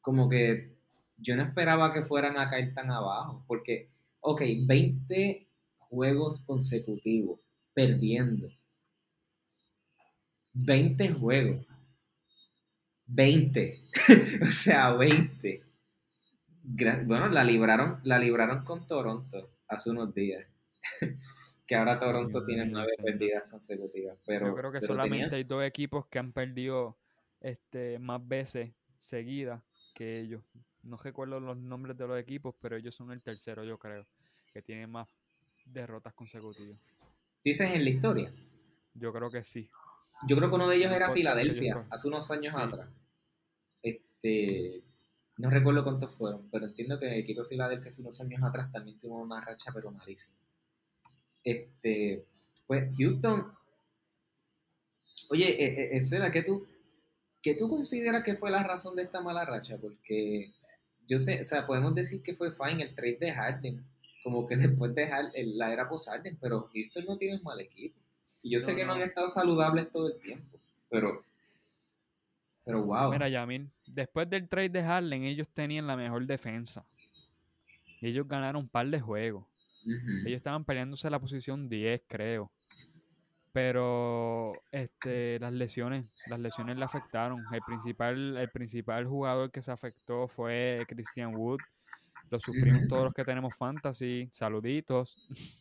como que yo no esperaba que fueran a caer tan abajo, porque, ok, 20 juegos consecutivos perdiendo. 20 juegos. 20. o sea, 20. Bueno, la libraron, la libraron con Toronto hace unos días. que ahora Toronto tiene nueve perdidas consecutivas. Pero, Yo creo que solamente hay dos equipos que han perdido este, más veces seguidas que ellos. No recuerdo los nombres de los equipos, pero ellos son el tercero, yo creo, que tienen más derrotas consecutivas. dices en la historia? Yo creo que sí. Yo creo que uno de ellos era Filadelfia, hace unos años atrás. Este, no recuerdo cuántos fueron, pero entiendo que el equipo de Filadelfia hace unos años atrás también tuvo una racha, pero malísima. Este, pues Houston, oye, eh, eh, ¿qué tú, ¿qué tú consideras que fue la razón de esta mala racha? Porque yo sé, o sea, podemos decir que fue fine el trade de Harden, como que después de la era post Harden, pero Houston no tiene un mal equipo. Y yo sé que no. han estado saludables todo el tiempo, pero, pero wow. Mira, Yamin, después del trade de Harden, ellos tenían la mejor defensa. ellos ganaron un par de juegos. Ellos estaban peleándose la posición 10, creo. Pero este, las lesiones, las lesiones le afectaron. El principal, el principal jugador que se afectó fue Christian Wood. Lo sufrimos todos los que tenemos fantasy. Saluditos.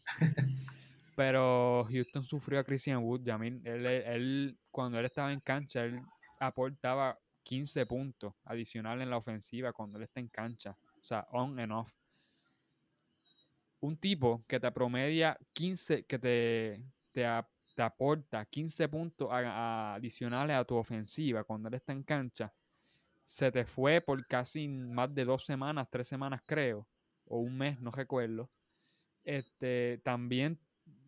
Pero Houston sufrió a Christian Wood. Él, él, cuando él estaba en cancha, él aportaba 15 puntos adicionales en la ofensiva cuando él está en cancha. O sea, on and off. Un tipo que te promedia 15, que te, te, te aporta 15 puntos adicionales a tu ofensiva cuando él está en cancha, se te fue por casi más de dos semanas, tres semanas creo, o un mes, no recuerdo. Este, también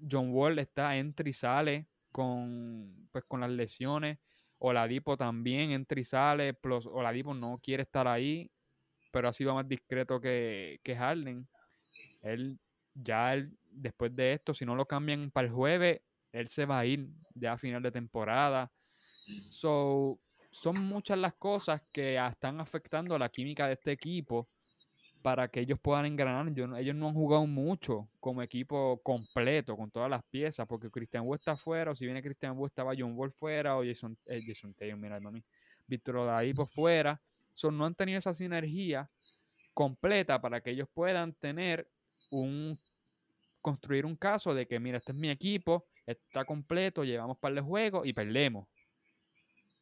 John Wall está entra y sale con, pues, con las lesiones. Oladipo también entra y sale. Plus, Oladipo no quiere estar ahí, pero ha sido más discreto que, que Harden. Él ya después de esto, si no lo cambian para el jueves, él se va a ir ya a final de temporada. So, son muchas las cosas que están afectando a la química de este equipo para que ellos puedan engranar. ellos no han jugado mucho como equipo completo, con todas las piezas, porque Christian Wood está fuera, o si viene Christian Wood estaba John Wall fuera, o Jason, eh, Jason Taylor, mira, mami, Víctor por fuera. So, no han tenido esa sinergia completa para que ellos puedan tener un construir un caso de que, mira, este es mi equipo, está completo, llevamos par de juegos y perdemos.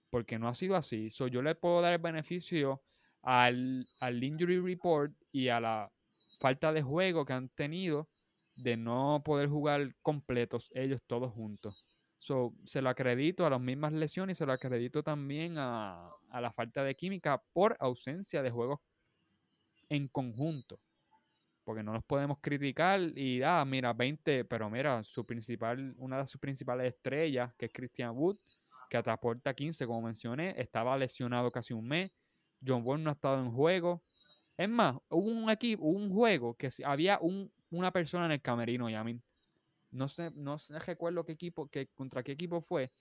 Porque no ha sido así. So, yo le puedo dar el beneficio al, al injury report y a la falta de juego que han tenido de no poder jugar completos ellos todos juntos. So, se lo acredito a las mismas lesiones y se lo acredito también a, a la falta de química por ausencia de juegos en conjunto porque no los podemos criticar y, ah, mira, 20, pero mira, su principal, una de sus principales estrellas, que es Christian Wood, que te aporta 15, como mencioné, estaba lesionado casi un mes. John Wall no ha estado en juego. Es más, hubo un equipo, un juego que había un, una persona en el camerino, Yamin. No sé, no recuerdo qué equipo, contra qué equipo fue,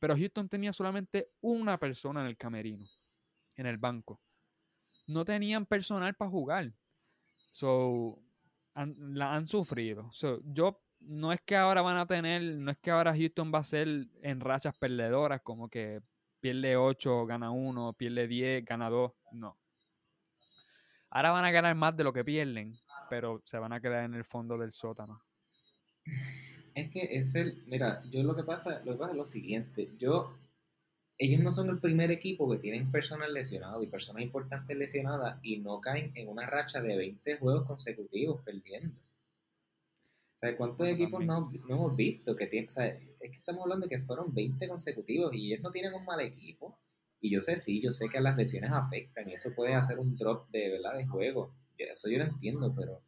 pero Houston tenía solamente una persona en el camerino, en el banco. No tenían personal para jugar. So, la han sufrido. So, yo no es que ahora van a tener, no es que ahora Houston va a ser en rachas perdedoras, como que pierde 8, gana 1, pierde 10, gana 2. No. Ahora van a ganar más de lo que pierden, pero se van a quedar en el fondo del sótano. Es que es el, mira, yo lo que pasa, lo que pasa es lo siguiente, yo, ellos no son el primer equipo que tienen personas lesionadas y personas importantes lesionadas y no caen en una racha de 20 juegos consecutivos perdiendo. O sea, ¿cuántos equipos no, hemos visto que tienen, o sea, es que estamos hablando de que fueron 20 consecutivos y ellos no tienen un mal equipo. Y yo sé, sí, yo sé que las lesiones afectan y eso puede hacer un drop de, ¿verdad? de juego. Eso yo lo entiendo, pero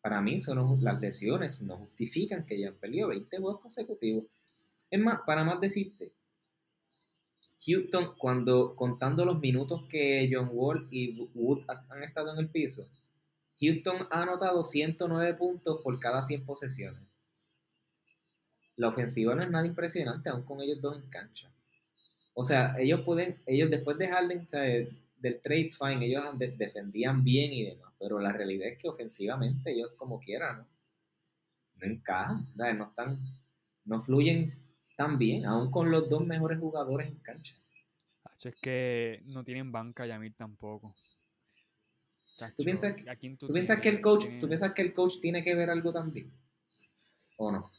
para mí son las lesiones no justifican que hayan perdido 20 juegos consecutivos. Es más, para más decirte, Houston, cuando contando los minutos que John Wall y Wood han estado en el piso, Houston ha anotado 109 puntos por cada 100 posesiones. La ofensiva no es nada impresionante, aún con ellos dos en cancha. O sea, ellos pueden, ellos después de Harden, del trade fine, ellos defendían bien y demás, pero la realidad es que ofensivamente ellos como quieran, ¿no? No encajan, no están, no fluyen tan bien, aún con los dos mejores jugadores en cancha. Es que no tienen banca Yamir tampoco. ¿Tú piensas, que el coach, ¿Tú piensas que el coach tiene que ver algo también? ¿O no?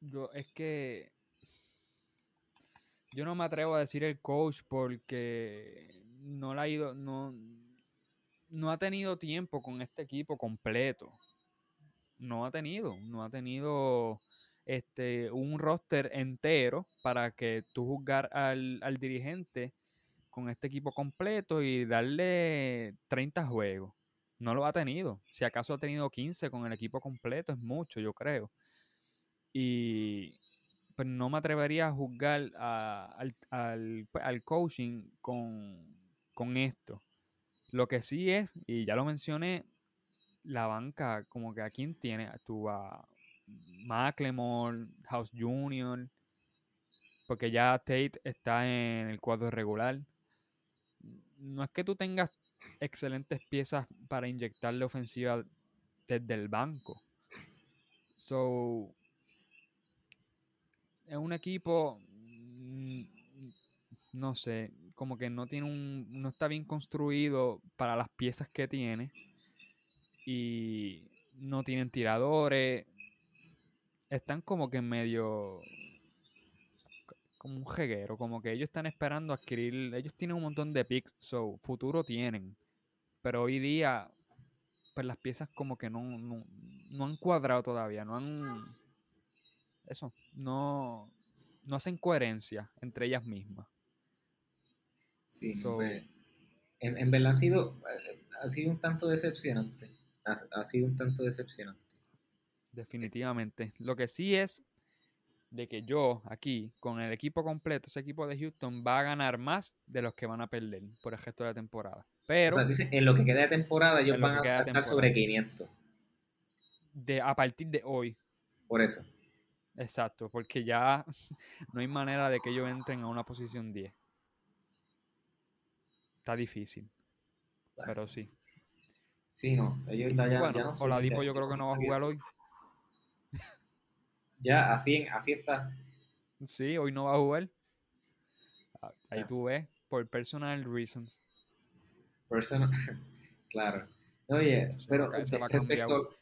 Yo, es que yo no me atrevo a decir el coach porque no ha ido, no, no ha tenido tiempo con este equipo completo. No ha tenido, no ha tenido este un roster entero para que tú juzgar al, al dirigente con este equipo completo y darle 30 juegos. No lo ha tenido. Si acaso ha tenido 15 con el equipo completo, es mucho, yo creo. Y pues no me atrevería a juzgar al, al, pues, al, coaching con, con esto. Lo que sí es, y ya lo mencioné, la banca, como que a quién tiene, tú a McLemore, House Junior, porque ya Tate está en el cuadro regular. No es que tú tengas excelentes piezas para inyectarle ofensiva desde el banco. So, es un equipo, mm, no sé, como que no tiene un, no está bien construido para las piezas que tiene y no tienen tiradores, están como que en medio como un jeguero, como que ellos están esperando adquirir, ellos tienen un montón de picks, so futuro tienen, pero hoy día pues las piezas como que no, no, no han cuadrado todavía, no han eso, no, no hacen coherencia entre ellas mismas. Sí, en, en, verdad ha sido, ha sido un tanto decepcionante. Ha, sido un tanto decepcionante. Definitivamente. Lo que sí es de que yo aquí, con el equipo completo, ese equipo de Houston va a ganar más de los que van a perder por el resto de la temporada. Pero, o sea, en lo que queda de temporada, ellos van a estar sobre 500. De, a partir de hoy. Por eso. Exacto, porque ya no hay manera de que ellos entren a una posición 10. Está difícil. Pero sí. Sí, no. Ellos ya, bueno, ya no Oladipo yo creo que no va a jugar hoy. Ya, así, así está. Sí, hoy no va a jugar. Ah, ahí tú ves, por personal reasons. Personal, claro. Oye, pero respecto,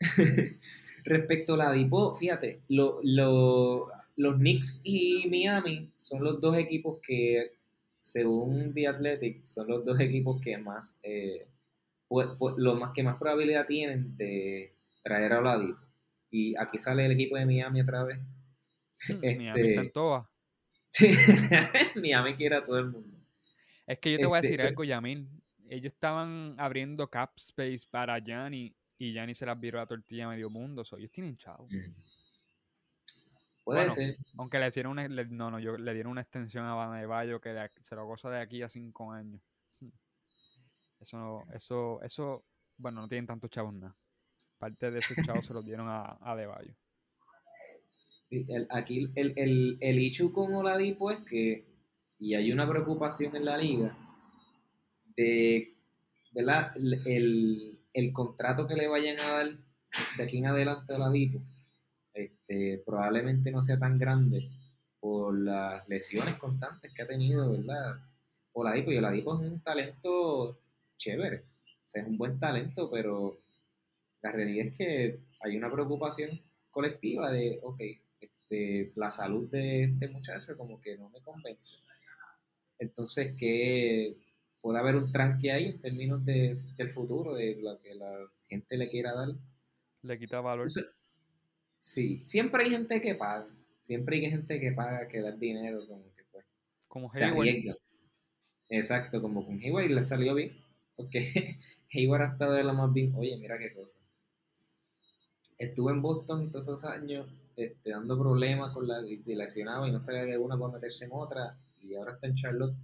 respecto a Oladipo, fíjate, lo, lo, los Knicks y Miami son los dos equipos que según The Athletic, son los dos equipos que más, eh, los más que más probabilidad tienen de traer a Oladipo. Y aquí sale el equipo de Miami otra vez. Miami está en toa. Miami quiere a todo el mundo. Es que yo te voy a decir este, algo, Yamin. Ellos estaban abriendo cap space para Gianni y Gianni se las viró a tortilla a medio mundo. So, ellos tienen chavo. Puede ser. Aunque le dieron una, no, no, yo, le dieron una extensión a Van de Bayo que se lo goza de aquí a cinco años. Eso, eso, eso, bueno, no tienen tantos chavos nada. Parte de esos chavos se los dieron a, a De Bayo. aquí el, el, el issue con Oladipo es que, y hay una preocupación en la liga, de, ¿verdad? El, el contrato que le vayan a dar de aquí en adelante a Oladipo este, probablemente no sea tan grande por las lesiones constantes que ha tenido, ¿verdad? Oladipo, y Oladipo es un talento chévere, o sea, es un buen talento, pero la realidad es que hay una preocupación colectiva de, ok, este, la salud de este muchacho como que no me convence. Entonces, que puede haber un tranque ahí en términos de, del futuro, de lo que la gente le quiera dar. Le quita valor. sí, siempre hay gente que paga, siempre hay gente que paga, que da dinero, como que pues. Como se Exacto, como con Hayward le salió bien, porque Hayward ha estado de lo más bien. Oye, mira qué cosa. Estuve en Boston todos esos años este, dando problemas con la. y se lesionaba y no sabía de una para meterse en otra, y ahora está en Charlotte.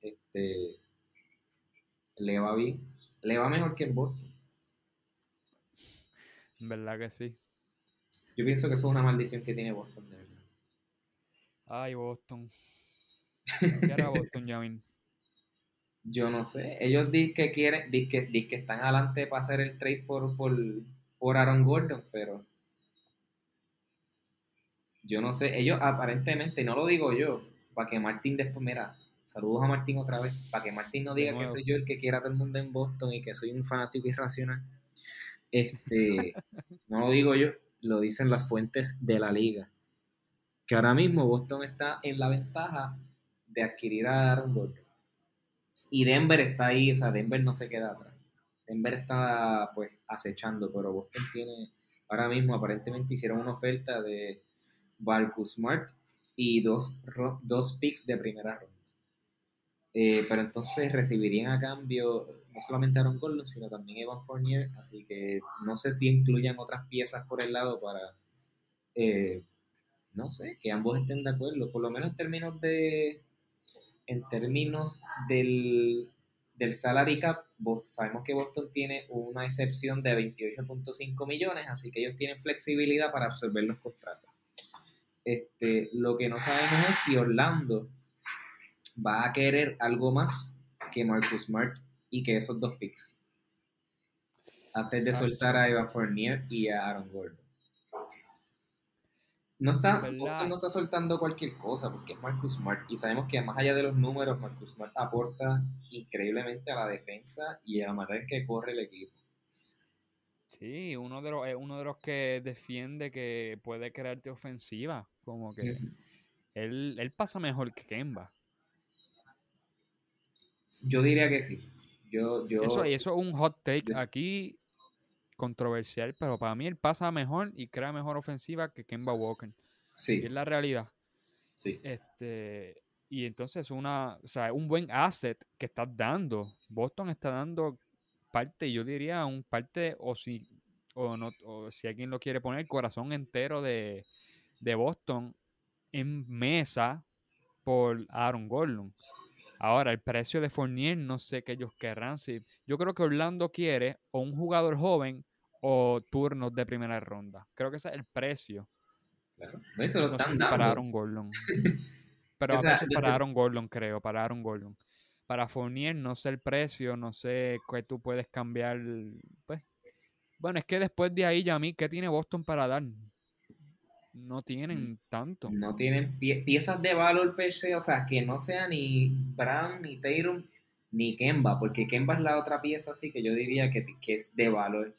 Este, le va bien. Le va mejor que en Boston. ¿Verdad que sí? Yo pienso que eso es una maldición que tiene Boston, de verdad. Ay, Boston. ¿Qué era Boston, Jamin? Yo no sé. Ellos dicen que quieren, dicen que, que están adelante para hacer el trade por, por, por Aaron Gordon, pero yo no sé. Ellos aparentemente, no lo digo yo, para que Martín después, mira, saludos a Martín otra vez, para que Martín no diga que soy yo el que quiera a todo el mundo en Boston y que soy un fanático irracional. Este, no lo digo yo, lo dicen las fuentes de la liga. Que ahora mismo Boston está en la ventaja de adquirir a Aaron Gordon. Y Denver está ahí, o sea, Denver no se queda atrás. Denver está pues acechando, pero Boston tiene, ahora mismo aparentemente hicieron una oferta de Marcus Smart y dos, dos picks de primera ronda. Eh, pero entonces recibirían a cambio no solamente Aaron Gordon, sino también Evan Fournier, así que no sé si incluyan otras piezas por el lado para, eh, no sé, que ambos estén de acuerdo, por lo menos en términos de, en términos del, del salary cap, sabemos que Boston tiene una excepción de 28.5 millones, así que ellos tienen flexibilidad para absorber los contratos. Este, lo que no sabemos es si Orlando va a querer algo más que Marcus Smart y que esos dos picks. Antes de soltar a Evan Fournier y a Aaron Gordon. No está, no está soltando cualquier cosa porque es Marcus Smart y sabemos que más allá de los números, Marcus Smart aporta increíblemente a la defensa y a la manera en que corre el equipo. Sí, uno de los, es uno de los que defiende que puede crearte ofensiva. Como que él, él, pasa mejor que Kemba. Yo diría que sí. Yo, yo, eso, eso es un hot take aquí controversial, pero para mí él pasa mejor y crea mejor ofensiva que Kemba Walker. Sí. es la realidad. Sí. Este, y entonces una, o sea, un buen asset que estás dando. Boston está dando parte, yo diría un parte, o si, o no, o si alguien lo quiere poner, corazón entero de, de Boston en mesa por Aaron Gordon. Ahora, el precio de Fournier, no sé qué ellos querrán. Si, yo creo que Orlando quiere o un jugador joven o turnos de primera ronda. Creo que ese es el precio. Claro. Eso lo están dando. Para Aaron Gordon. Pero a veces para Aaron Gordon, creo, para Aaron Gordon. Para Fournier, no sé el precio, no sé qué tú puedes cambiar. Pues, bueno, es que después de ahí, Yami, ¿qué tiene Boston para dar? no tienen tanto. No tienen piezas de valor per se, o sea, que no sea ni Brown, ni Tatum, ni Kemba, porque Kemba es la otra pieza así que yo diría que, es de valor.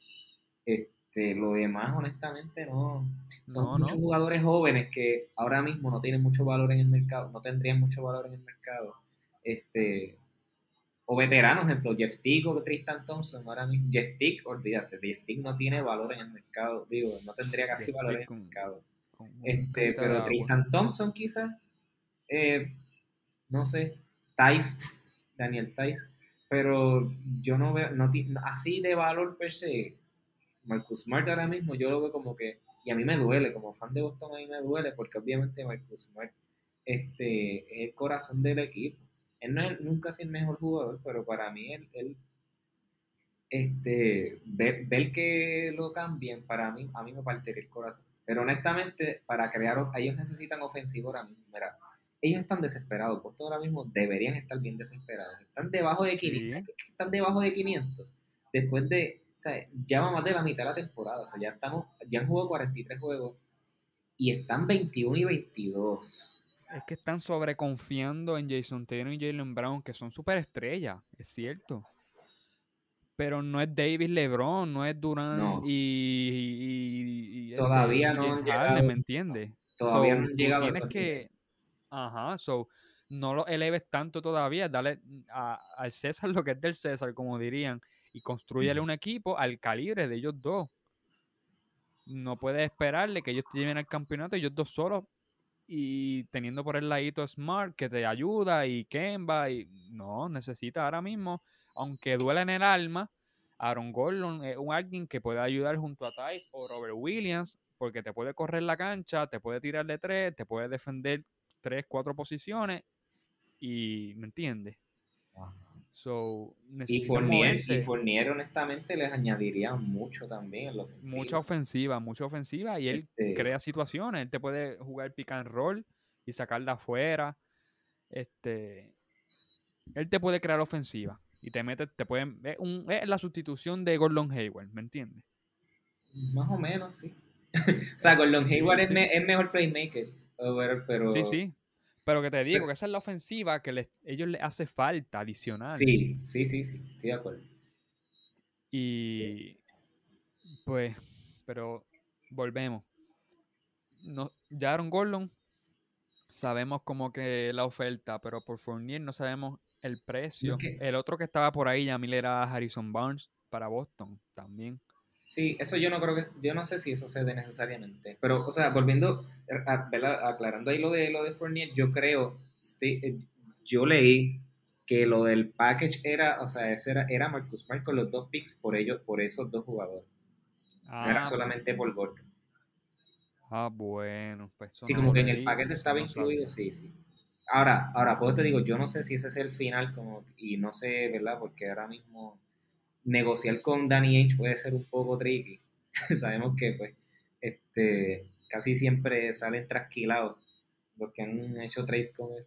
Este, lo demás, honestamente, no. Son muchos jugadores jóvenes que ahora mismo no tienen mucho valor en el mercado, no tendrían mucho valor en el mercado. Este, o veteranos, ejemplo, Jeff Tick o Tristan Thompson, ahora mismo, Jeff Tick, olvídate, Jeff Tick no tiene valor en el mercado, digo, no tendría casi valor en el mercado. Este, pero Tristan Thompson quizás, eh, no sé, Tice, Daniel Tice, pero yo no veo, no, así de valor per se, Marcus Smart ahora mismo yo lo veo como que Y a mí me duele, como fan de Boston, a mí me duele, porque obviamente Marcus Smart este, es el corazón del equipo. Él no es nunca sido el mejor jugador, pero para mí él, él este, ver, ver, que lo cambien, para mí, a mí me partiría el corazón. Pero honestamente, para crear, ellos necesitan ofensivo ahora mismo. Mira, ellos están desesperados, todo ahora mismo deberían estar bien desesperados. Están debajo de 500, están debajo de 500. Después de, sea, ya va más de la mitad de la temporada, o sea, ya estamos, ya han jugado 43 juegos y están 21 y 22. Es que están sobreconfiando en Jason Taylor y Jalen Brown, que son superestrellas, es cierto. Pero no es David LeBron, no es Durant y, este, todavía no Harden, ¿me entiendes? Todavía no han llegado tienes que ajá, so no lo eleves tanto todavía, dale al César lo que es del César, como dirían, y construyele un equipo al calibre de ellos dos. No puedes esperarle que ellos te lleven al campeonato ellos dos solos y teniendo por el ladito Smart que te ayuda y Kemba y no, necesita ahora mismo aunque duele en el alma, Aaron Gordon es un alguien que puede ayudar junto a Tice o Robert Williams, porque te puede correr la cancha, te puede tirar de tres, te puede defender tres, cuatro posiciones, y ¿me entiendes? So, y Fournier, y Fournier, honestamente, les añadiría mucho también en la ofensiva. Mucha ofensiva, mucha ofensiva, y él este crea situaciones, él te puede jugar pick and roll y sacarla afuera. Este, él te puede crear ofensiva y te metes, te pueden. Es, un, es la sustitución de Gordon Hayward, ¿me entiendes? Más o menos, sí. o sea, Gordon Hayward Es, es, mejor playmaker, pero. Sí, sí. Pero que te digo, que esa es la ofensiva que les, ellos les hace falta adicional. Sí, sí, sí, sí, estoy de acuerdo. Y. Pues, pero volvemos. No, ya Aaron Gordon sabemos como que la oferta, pero por Fournier no sabemos el precio. El otro que estaba por ahí, Yamil, era Harrison Barnes para Boston también. Sí, eso yo no creo que, yo no sé si eso se dé necesariamente. Pero, o sea, volviendo, aclarando ahí lo de lo de Fournier, yo creo, eh, yo leí que lo del package era, o sea, ese era, era Marcus Smart con los dos picks por ellos, por esos dos jugadores. no era ah, solamente por Gordon. Ah, bueno, pues. Sí, como que en el paquete estaba incluido, sí, sí. Ahora, ahora, pues te digo, yo no sé si ese es el final, como, y no sé, ¿verdad? Porque ahora mismo negociar con Danny H puede ser un poco tricky. Sabemos que, pues, este, casi siempre salen trasquilados porque han hecho trades con él.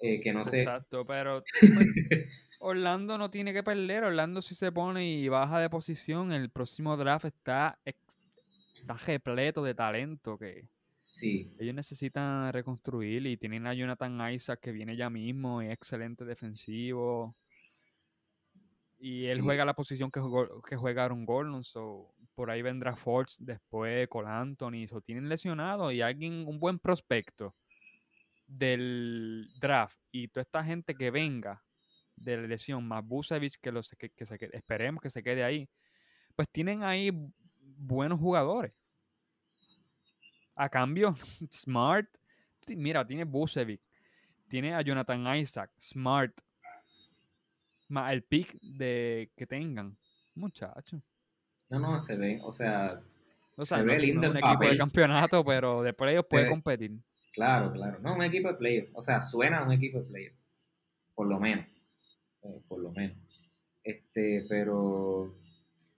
Eh, que no sé. Exacto, pero pues, Orlando no tiene que perder. Orlando si se pone y baja de posición, el próximo draft está, está repleto de talento que Sí. Ellos necesitan reconstruir y tienen a Jonathan Isaac que viene ya mismo, y excelente defensivo. Y él juega la posición que, jugó, que juega Aaron Gordon, so, por ahí vendrá Forge después, Cole Anthony, so, tienen lesionado y alguien, un buen prospecto del draft y toda esta gente que venga de la lesión, más Busevich, que, los, que, que se, esperemos que se quede ahí, pues tienen ahí buenos jugadores. A cambio, Smart, mira, tiene Busevic, tiene a Jonathan Isaac, Smart, más el pick de que tengan, muchachos. No, no, se ve, o sea, se ve lindo un equipo de campeonato, pero después ellos pueden competir. Claro, claro. No, un equipo de playoff. O sea, suena a un equipo de playoff. Por lo menos. Eh, por lo menos. Este, pero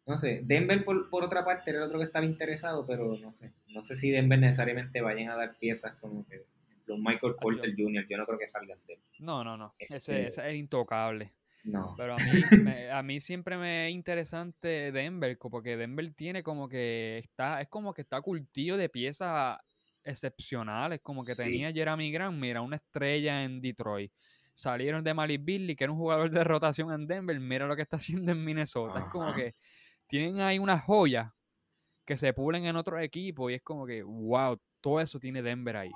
no sé, Denver por, por, otra parte era el otro que estaba interesado, pero no sé, no sé si Denver necesariamente vayan a dar piezas como que los Michael Porter Jr., yo no creo que salgan de él. No, no, no, ese, este, es intocable. No. Pero a mí, a mí siempre me es interesante Denver, porque Denver tiene como que está, es como que está cultivo de piezas excepcionales, como que tenía Jeremy Grant, mira, una estrella en Detroit. Salieron de Malik Billy, que era un jugador de rotación en Denver, mira lo que está haciendo en Minnesota. Es como que tienen ahí unas joyas que se pulen en otro equipo y es como que, wow, todo eso tiene Denver ahí.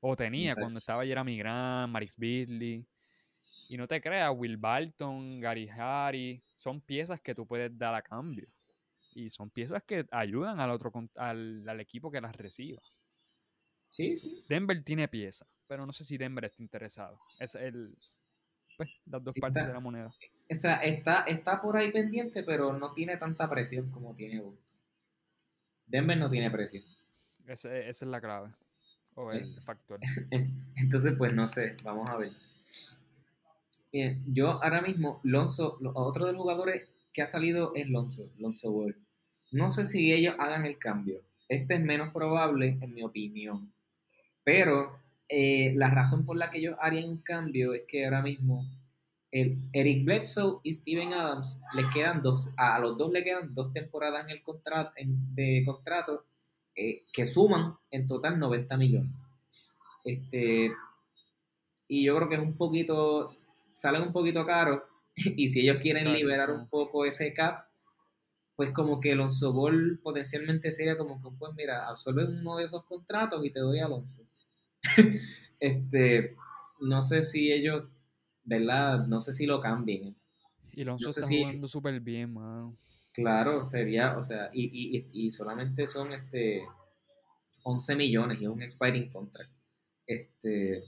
O tenía cuando estaba Jeremy Grant, Maris Beasley. Y no te creas, Will Barton, Gary Harry, son piezas que tú puedes dar a cambio. Y son piezas que ayudan al otro al, al equipo que las reciba. Sí, sí. Denver tiene piezas, pero no sé si Denver está interesado. Es el, pues, las dos partes de la moneda. O sea, está, está por ahí pendiente, pero no tiene tanta presión como tiene Boston. Denver no tiene precio. esa es la clave. O el factor. Entonces, pues no sé, vamos a ver. Bien, yo ahora mismo, Lonzo, lo- otro de los jugadores que ha salido es Lonzo, Lonzo Ball. No sé si ellos hagan el cambio. Este es menos probable, en mi opinión. Pero eh, la razón por la que ellos harían un cambio es que ahora mismo el Eric Bledsoe y Steven Adams le quedan dos, a, los dos le quedan dos temporadas en el contrato, de contrato eh, que suman en total 90 millones. Este, y yo creo que es un poquito, salen un poquito caros. Y si ellos quieren Claro, liberar sí. un poco ese cap, pues como que Alonso Ball potencialmente sería como que, pues mira, absorbe uno de esos contratos y te doy a Alonso. este, no sé si ellos, ¿verdad? No sé si lo cambien. Y Lonzo No sé está si- jugando súper bien, mano. Claro, sería, o sea, y, y, y- y solamente son este 11 millones y es un expiring contract. Este,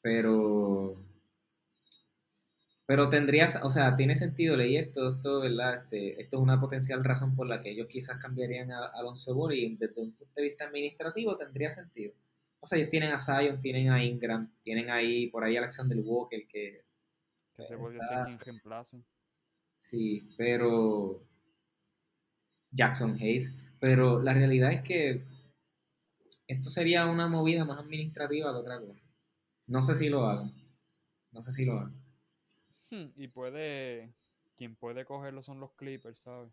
pero pero tendrías, o sea, tiene sentido, leí esto, esto, ¿verdad? Este, esto es una potencial razón por la que ellos quizás cambiarían a, a Alonso Ball y desde un punto de vista administrativo tendría sentido. O sea, ellos tienen a Zion, tienen a Ingram, tienen ahí por ahí a Alexander Walker que Que se podría ser quien reemplace. Sí, pero Jackson Hayes, pero la realidad es que esto sería una movida más administrativa que otra cosa. No sé si lo hagan. No sé si lo hagan. Hmm, Y puede. Quien puede cogerlo son los Clippers, ¿sabes?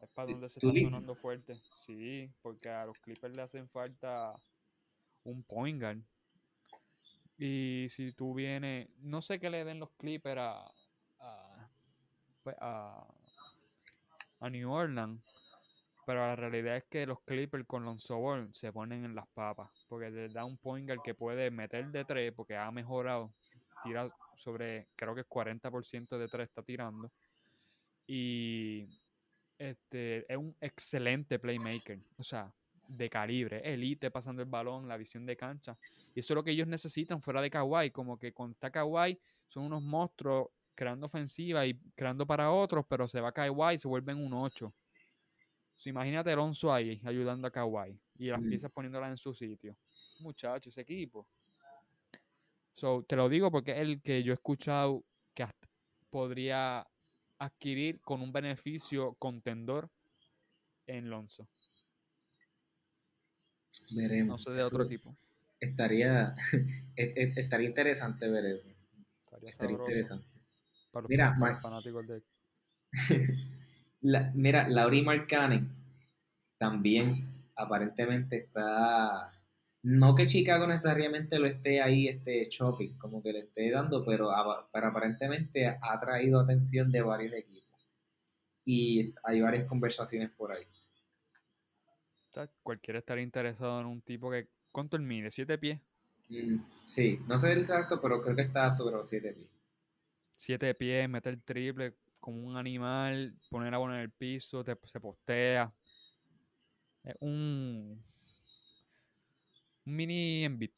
Es para donde se ¿tú está dices? sonando fuerte. Sí, porque a los Clippers le hacen falta un point guard. Y si tú vienes. No sé qué le den los Clippers a. a, pues, a, a New Orleans. Pero la realidad es que los Clippers con Lonzo Ball se ponen en las papas. Porque les da un point guard que puede meter de tres porque ha mejorado. Tira sobre, creo que es 40% de tres está tirando. Y este es un excelente playmaker. O sea, de calibre, elite pasando el balón, la visión de cancha. Y eso es lo que ellos necesitan fuera de Kawhi. Como que con está Kawhi son unos monstruos creando ofensiva y creando para otros, pero se va Kawhi y se vuelven un 8. So, imagínate a Alonso ahí ayudando a Kawhi y las Mm. piezas poniéndolas en su sitio. Muchacho, ese equipo. So, te lo digo porque es el que yo he escuchado que hasta podría adquirir con un beneficio contendor en Lonzo. No Veremos. sé de Eso otro equipo. Estaría, es- es- estaría interesante ver eso. Estaría interesante. para los, Mira, Mar- fanáticos de La- mira, Laurie Markkanen también aparentemente está. No que Chicago necesariamente lo esté ahí este shopping, como que le esté dando, pero, pero aparentemente ha traído atención de varios equipos. Y hay varias conversaciones por ahí. O sea, cualquiera estaría interesado en un tipo que. ¿Cuánto él mide? ¿Siete pies? Mm, sí, no sé el exacto, pero creo que está sobre los 7 pies. Siete pies, meter triple como un animal, poner bola en el piso, te- se postea. Es un. Un mini Embiid.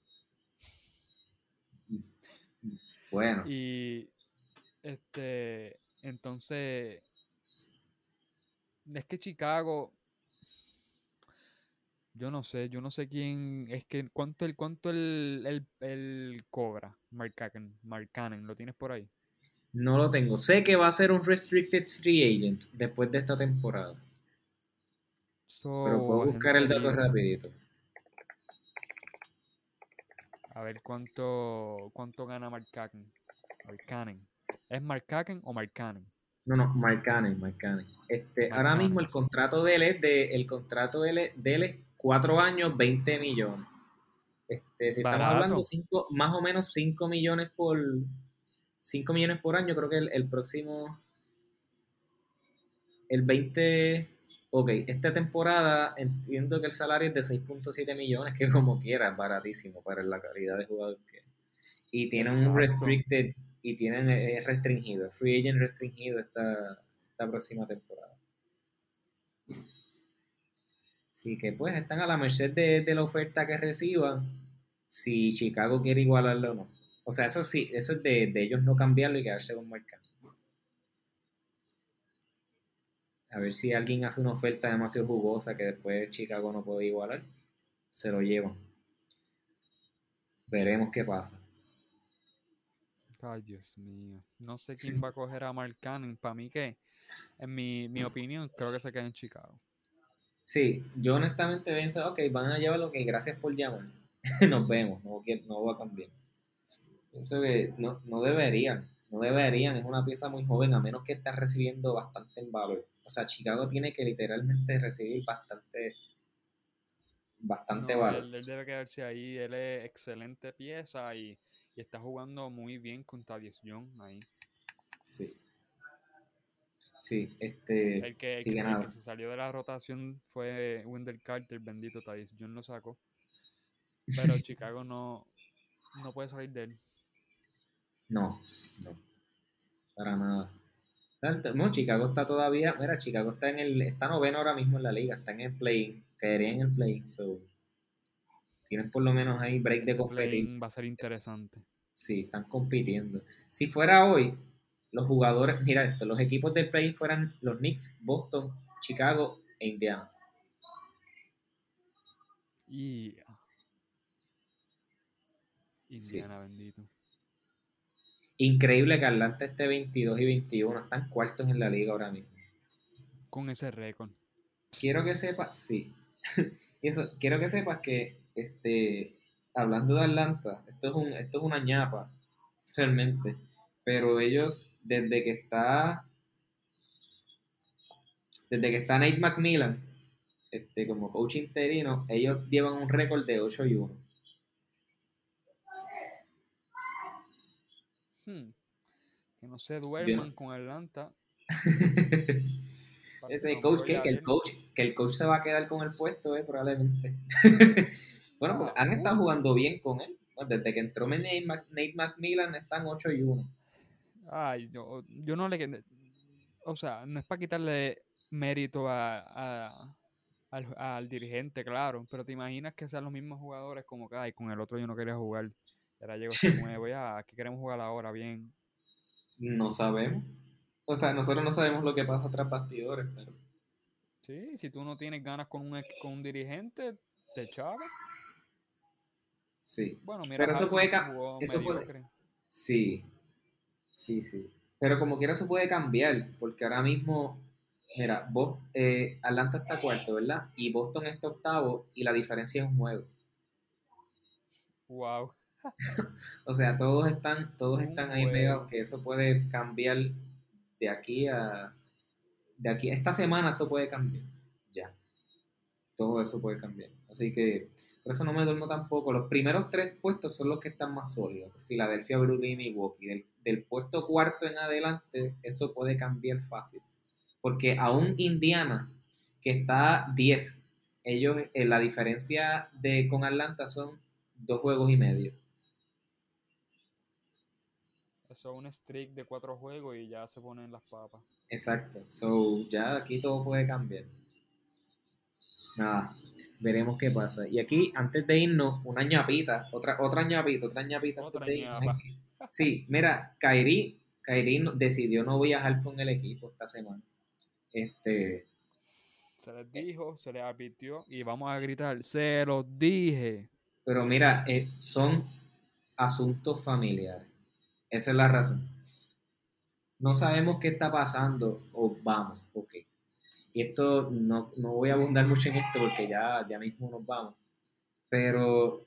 Bueno, Y este, entonces, es que Chicago, yo no sé, yo no sé quién, es que cuánto el, cuánto el, el, el cobra, Mark Cannon, Mark Cannon, ¿lo tienes por ahí? no lo tengo. Sé que va a ser un restricted free agent después de esta temporada. Pero So, puedo buscar el dato rapidito. A ver cuánto, cuánto gana Mark Cannon. Mark Cannon. ¿Es Mark Cannon o Mark Cannon? No, no, Mark Cannon, Mark Cannon. Este, Mark ahora mismo el contrato de él es de, el contrato de él, de él es 4 años, 20 millones. Este, si estamos Barato. hablando cinco, más o menos 5 millones por 5 millones por año, creo que el, el próximo el 20 ok, esta temporada entiendo que el salario es de 6.7 millones, que como quiera es baratísimo para la calidad de jugador que. Y tienen un restricted y tienen eh, es restringido, free agent restringido esta, esta próxima temporada. Así que pues están a la merced de, de la oferta que reciban si Chicago quiere igualarlo o no. O sea, eso sí, eso es de, de ellos no cambiarlo y quedarse con Marcano. A ver si alguien hace una oferta demasiado jugosa que después Chicago no puede igualar. Se lo llevan. Veremos qué pasa. Ay, Dios mío. No sé quién va a coger a Mark Cannon. Para mí que, en mi, mi opinión, creo que se queda en Chicago. Sí, yo honestamente pienso, ok, van a llevarlo, ok, gracias por llamar. Nos vemos, no, no va a cambiar. Pienso que no, no deberían, no deberían, es una pieza muy joven, a menos que esté recibiendo bastante en valor. O sea, Chicago tiene que literalmente recibir bastante, bastante No, valor. él, él debe quedarse ahí. Él es excelente pieza y, y está jugando muy bien con Thaddeus Young ahí. Sí. Sí, este, El que, el sí, que, se- el ganado. que se salió de la rotación fue Wendell Carter, bendito Thaddeus Young lo sacó. Pero Chicago no, no puede salir de él. No, no, para nada. No, Chicago está todavía, mira, Chicago está en el, está noveno ahora mismo en la liga, está en el play, caería en el play, so tienen por lo menos ahí break de competir. play-in va a ser interesante. Sí, están compitiendo. Si fuera hoy, los jugadores, mira esto, los equipos del play fueran los Knicks, Boston, Chicago e Indiana. Y Indiana, bendito. Increíble que Atlanta esté 22 y 21, están cuartos en la liga ahora mismo. Con ese récord. quiero que sepas, sí. Eso, quiero que sepas que, este, hablando de Atlanta, esto es un, esto es una ñapa, realmente. Pero ellos, desde que está, desde que está Nate McMillan, este, como coach interino, ellos llevan un récord de 8 y 1. Hmm. Que no se duerman con Atlanta. Ese no coach que, el coach que el coach se va a quedar con el puesto, eh, probablemente. bueno, porque han estado jugando bien con él. Desde que entró Nate, Mac- Nate McMillan están 8 y 1. Ay, yo, yo no le. O sea, no es para quitarle mérito a, a- al, al dirigente, claro. Pero te imaginas que sean los mismos jugadores como que, ay, con el otro yo no quería jugar. Ahora llegó este nuevo, ya, aquí queremos jugar ahora, bien. No sabemos. O sea, nosotros no sabemos lo que pasa tras bastidores, pero Sí, si tú no tienes ganas con un, con un dirigente, te echaba. sí. Bueno, mira, Pero eso puede ca- jugó eso puede-. Sí. Sí, sí. Pero como quiera eso puede cambiar, porque ahora mismo, mira, vos, eh, Atlanta está cuarto, ¿verdad? Y Boston está octavo y la diferencia es un juego. Wow. O sea, todos están, todos están ahí juego. pegados, que eso puede cambiar de aquí a de aquí esta semana esto puede cambiar. Ya. Todo eso puede cambiar. Así que por eso no me duermo tampoco. Los primeros tres puestos son los que están más sólidos. Filadelfia, Brooklyn y Milwaukee. Del, del puesto cuarto en adelante, eso puede cambiar fácil. Porque aún Indiana, que está 10, ellos, eh, la diferencia de con Atlanta son dos juegos y medio. Eso es un streak de cuatro juegos y ya se ponen las papas. Exacto. So, ya aquí todo puede cambiar. Nada, veremos qué pasa. Y aquí, antes de irnos, una ñapita, otra, otra ñapita, otra ñapita. Otra ñapa. Sí, mira, Kairi, Kairi decidió no viajar con el equipo esta semana. Este, Se les dijo, se les advirtió y vamos a gritar, se los dije. pero mira, eh, son asuntos familiares. Esa es la razón. No sabemos qué está pasando o vamos, ok. Y esto no, no voy a abundar mucho en esto porque ya, ya mismo nos vamos. Pero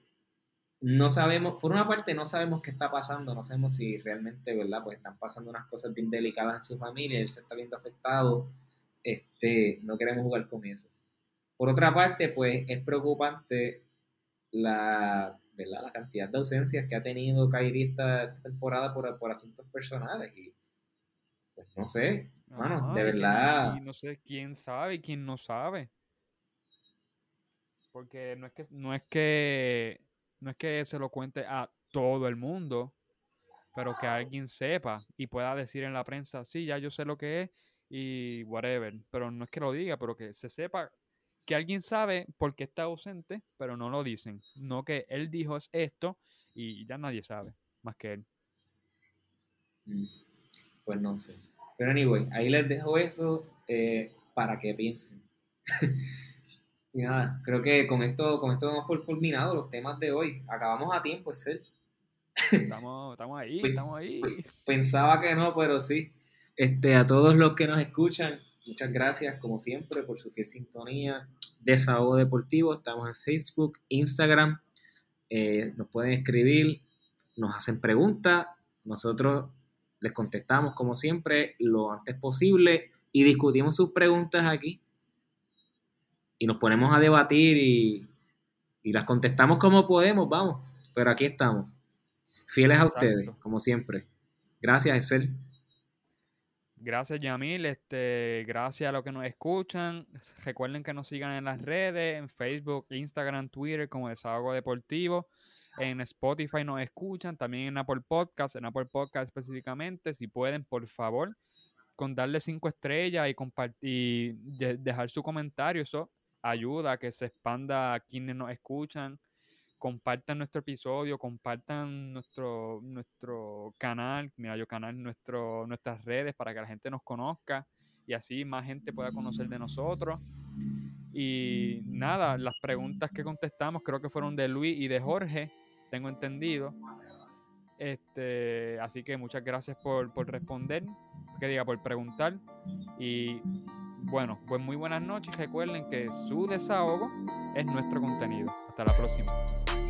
no sabemos, por una parte no sabemos qué está pasando, no sabemos si realmente, ¿verdad? Pues están pasando unas cosas bien delicadas en su familia, él se está viendo afectado, este, no queremos jugar con eso. Por otra parte, pues es preocupante la, ¿verdad? la cantidad de ausencias que ha tenido Kyrie esta, temporada por, por asuntos personales y pues no sé, Mano, de verdad. Y no sé quién sabe y quién no sabe. Porque no es que no es que no es que se lo cuente a todo el mundo, pero que alguien sepa y pueda decir en la prensa, sí, ya yo sé lo que es y whatever, pero no es que lo diga, pero que se sepa que alguien sabe por qué está ausente, pero no lo dicen. No que él dijo es esto y ya nadie sabe, más que él. Mm, Pues no sé. Pero anyway, ahí les dejo eso. Eh, para que piensen. y nada, creo que con esto, con esto hemos por culminado los temas de hoy. Acabamos a tiempo, es ser. Estamos, estamos ahí, Pues- estamos ahí. Pensaba que no, pero sí. Este, a todos los que nos escuchan, muchas gracias, como siempre, por su fiel sintonía. Desahogo Deportivo, estamos en Facebook, Instagram. eh, nos pueden escribir, nos hacen preguntas. Nosotros les contestamos, como siempre, lo antes posible y discutimos sus preguntas aquí. Y nos ponemos a debatir y, y las contestamos como podemos, vamos. Pero aquí estamos. Fieles a ustedes, como siempre. Gracias, Excel. Gracias, Yamil. Este, gracias a los que nos escuchan. Recuerden que nos sigan en las redes, en Facebook, Instagram, Twitter, como Desahogo Deportivo. En Spotify nos escuchan, también en Apple Podcast, en Apple Podcast específicamente. Si pueden, por favor, con darle cinco estrellas y compartir, de- dejar su comentario, eso ayuda a que se expanda a quienes nos escuchan. Compartan nuestro episodio, compartan nuestro, nuestro canal, mira yo canal, nuestro, nuestras redes para que la gente nos conozca y así más gente pueda conocer de nosotros. Y nada, las preguntas que contestamos creo que fueron de Luis y de Jorge, tengo entendido. Este, así que muchas gracias por, por responder, que diga, por preguntar. Y bueno, pues muy buenas noches. Recuerden que su desahogo es nuestro contenido. Hasta la próxima.